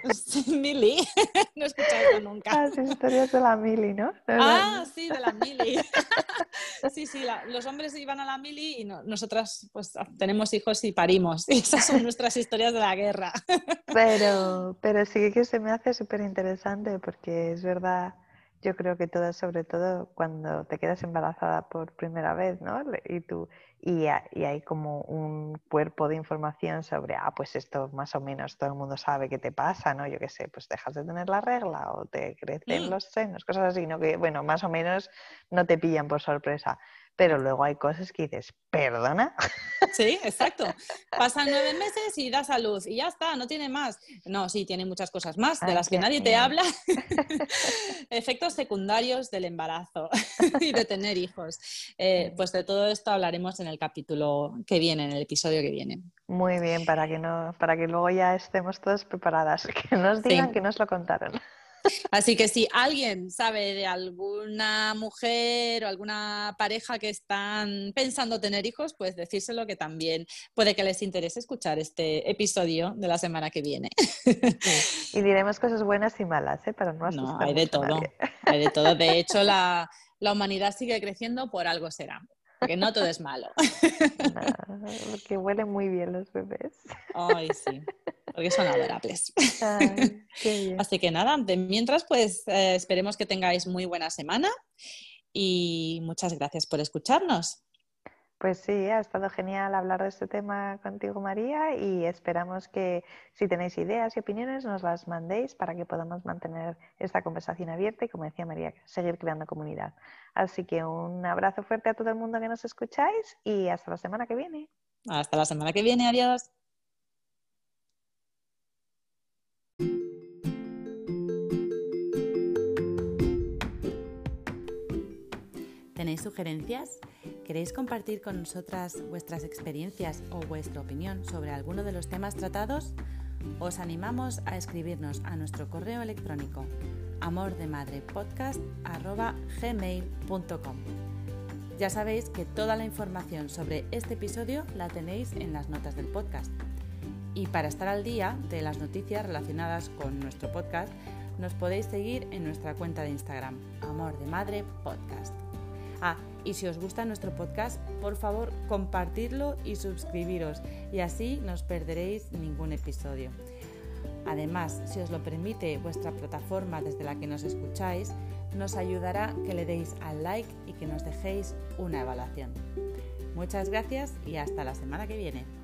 S1: (laughs)
S2: Mili, (laughs) no he escuchado nunca.
S1: Las historias de la Mili, ¿no?
S2: ah, sí, de la Mili. (laughs) sí, sí, los hombres iban a la Mili y nosotras pues tenemos hijos y parimos. Y esas son nuestras historias de la guerra.
S1: pero, pero sí que se me hace súper interesante porque es verdad yo creo que todo, sobre todo cuando te quedas embarazada por primera vez, ¿no? Y, tú, y, y, hay como un cuerpo de información sobre, ah, pues esto más o menos todo el mundo sabe qué te pasa, ¿no? Yo qué sé, pues dejas de tener la regla o te crecen los senos, cosas así, ¿no? Que, bueno, más o menos no te pillan por sorpresa pero luego hay cosas que dices, perdona. (laughs)
S2: Sí, exacto. Pasan nueve meses y da salud y ya está, no tiene más. No, sí, tiene muchas cosas más de las que nadie te habla. (laughs) Efectos secundarios del embarazo (laughs) y de tener hijos. Eh, pues de todo esto hablaremos en el capítulo que viene, en el episodio que viene.
S1: Muy bien, para que, no, para que luego ya estemos todos preparadas, que nos digan que nos lo contaron.
S2: Así que si alguien sabe de alguna mujer o alguna pareja que están pensando tener hijos, pues decírselo que también puede que les interese escuchar este episodio de la semana que viene.
S1: Y diremos cosas buenas y malas, ¿eh? Para no
S2: No, hay de todo. Hay de todo. De (laughs) hecho, la, la humanidad sigue creciendo por algo será. Porque no todo es malo.
S1: porque huelen muy bien los bebés.
S2: Ay, sí.
S3: porque son adorables. (laughs) Así que nada, de mientras, pues eh, esperemos que tengáis muy buena semana y muchas gracias por escucharnos.
S1: Pues sí, ha estado genial hablar de este tema contigo, María, y esperamos que si tenéis ideas y opiniones nos las mandéis para que podamos mantener esta conversación abierta y, como decía María, seguir creando comunidad. Así que un abrazo fuerte a todo el mundo que nos escucháis y hasta la semana que viene.
S3: Hasta la semana que viene, adiós. ¿Tenéis sugerencias? ¿Queréis compartir con nosotras vuestras experiencias o vuestra opinión sobre alguno de los temas tratados? Os animamos a escribirnos a nuestro correo electrónico amordemadrepodcast.gmail.com Ya sabéis que toda la información sobre este episodio la tenéis en las notas del podcast. Y para estar al día de las noticias relacionadas con nuestro podcast, nos podéis seguir en nuestra cuenta de Instagram, Amor de Madre Podcast. Ah, y si os gusta nuestro podcast, por favor compartidlo y suscribiros y así no os perderéis ningún episodio. Además, si os lo permite vuestra plataforma desde la que nos escucháis, nos ayudará que le deis al like y que nos dejéis una evaluación. Muchas gracias y hasta la semana que viene.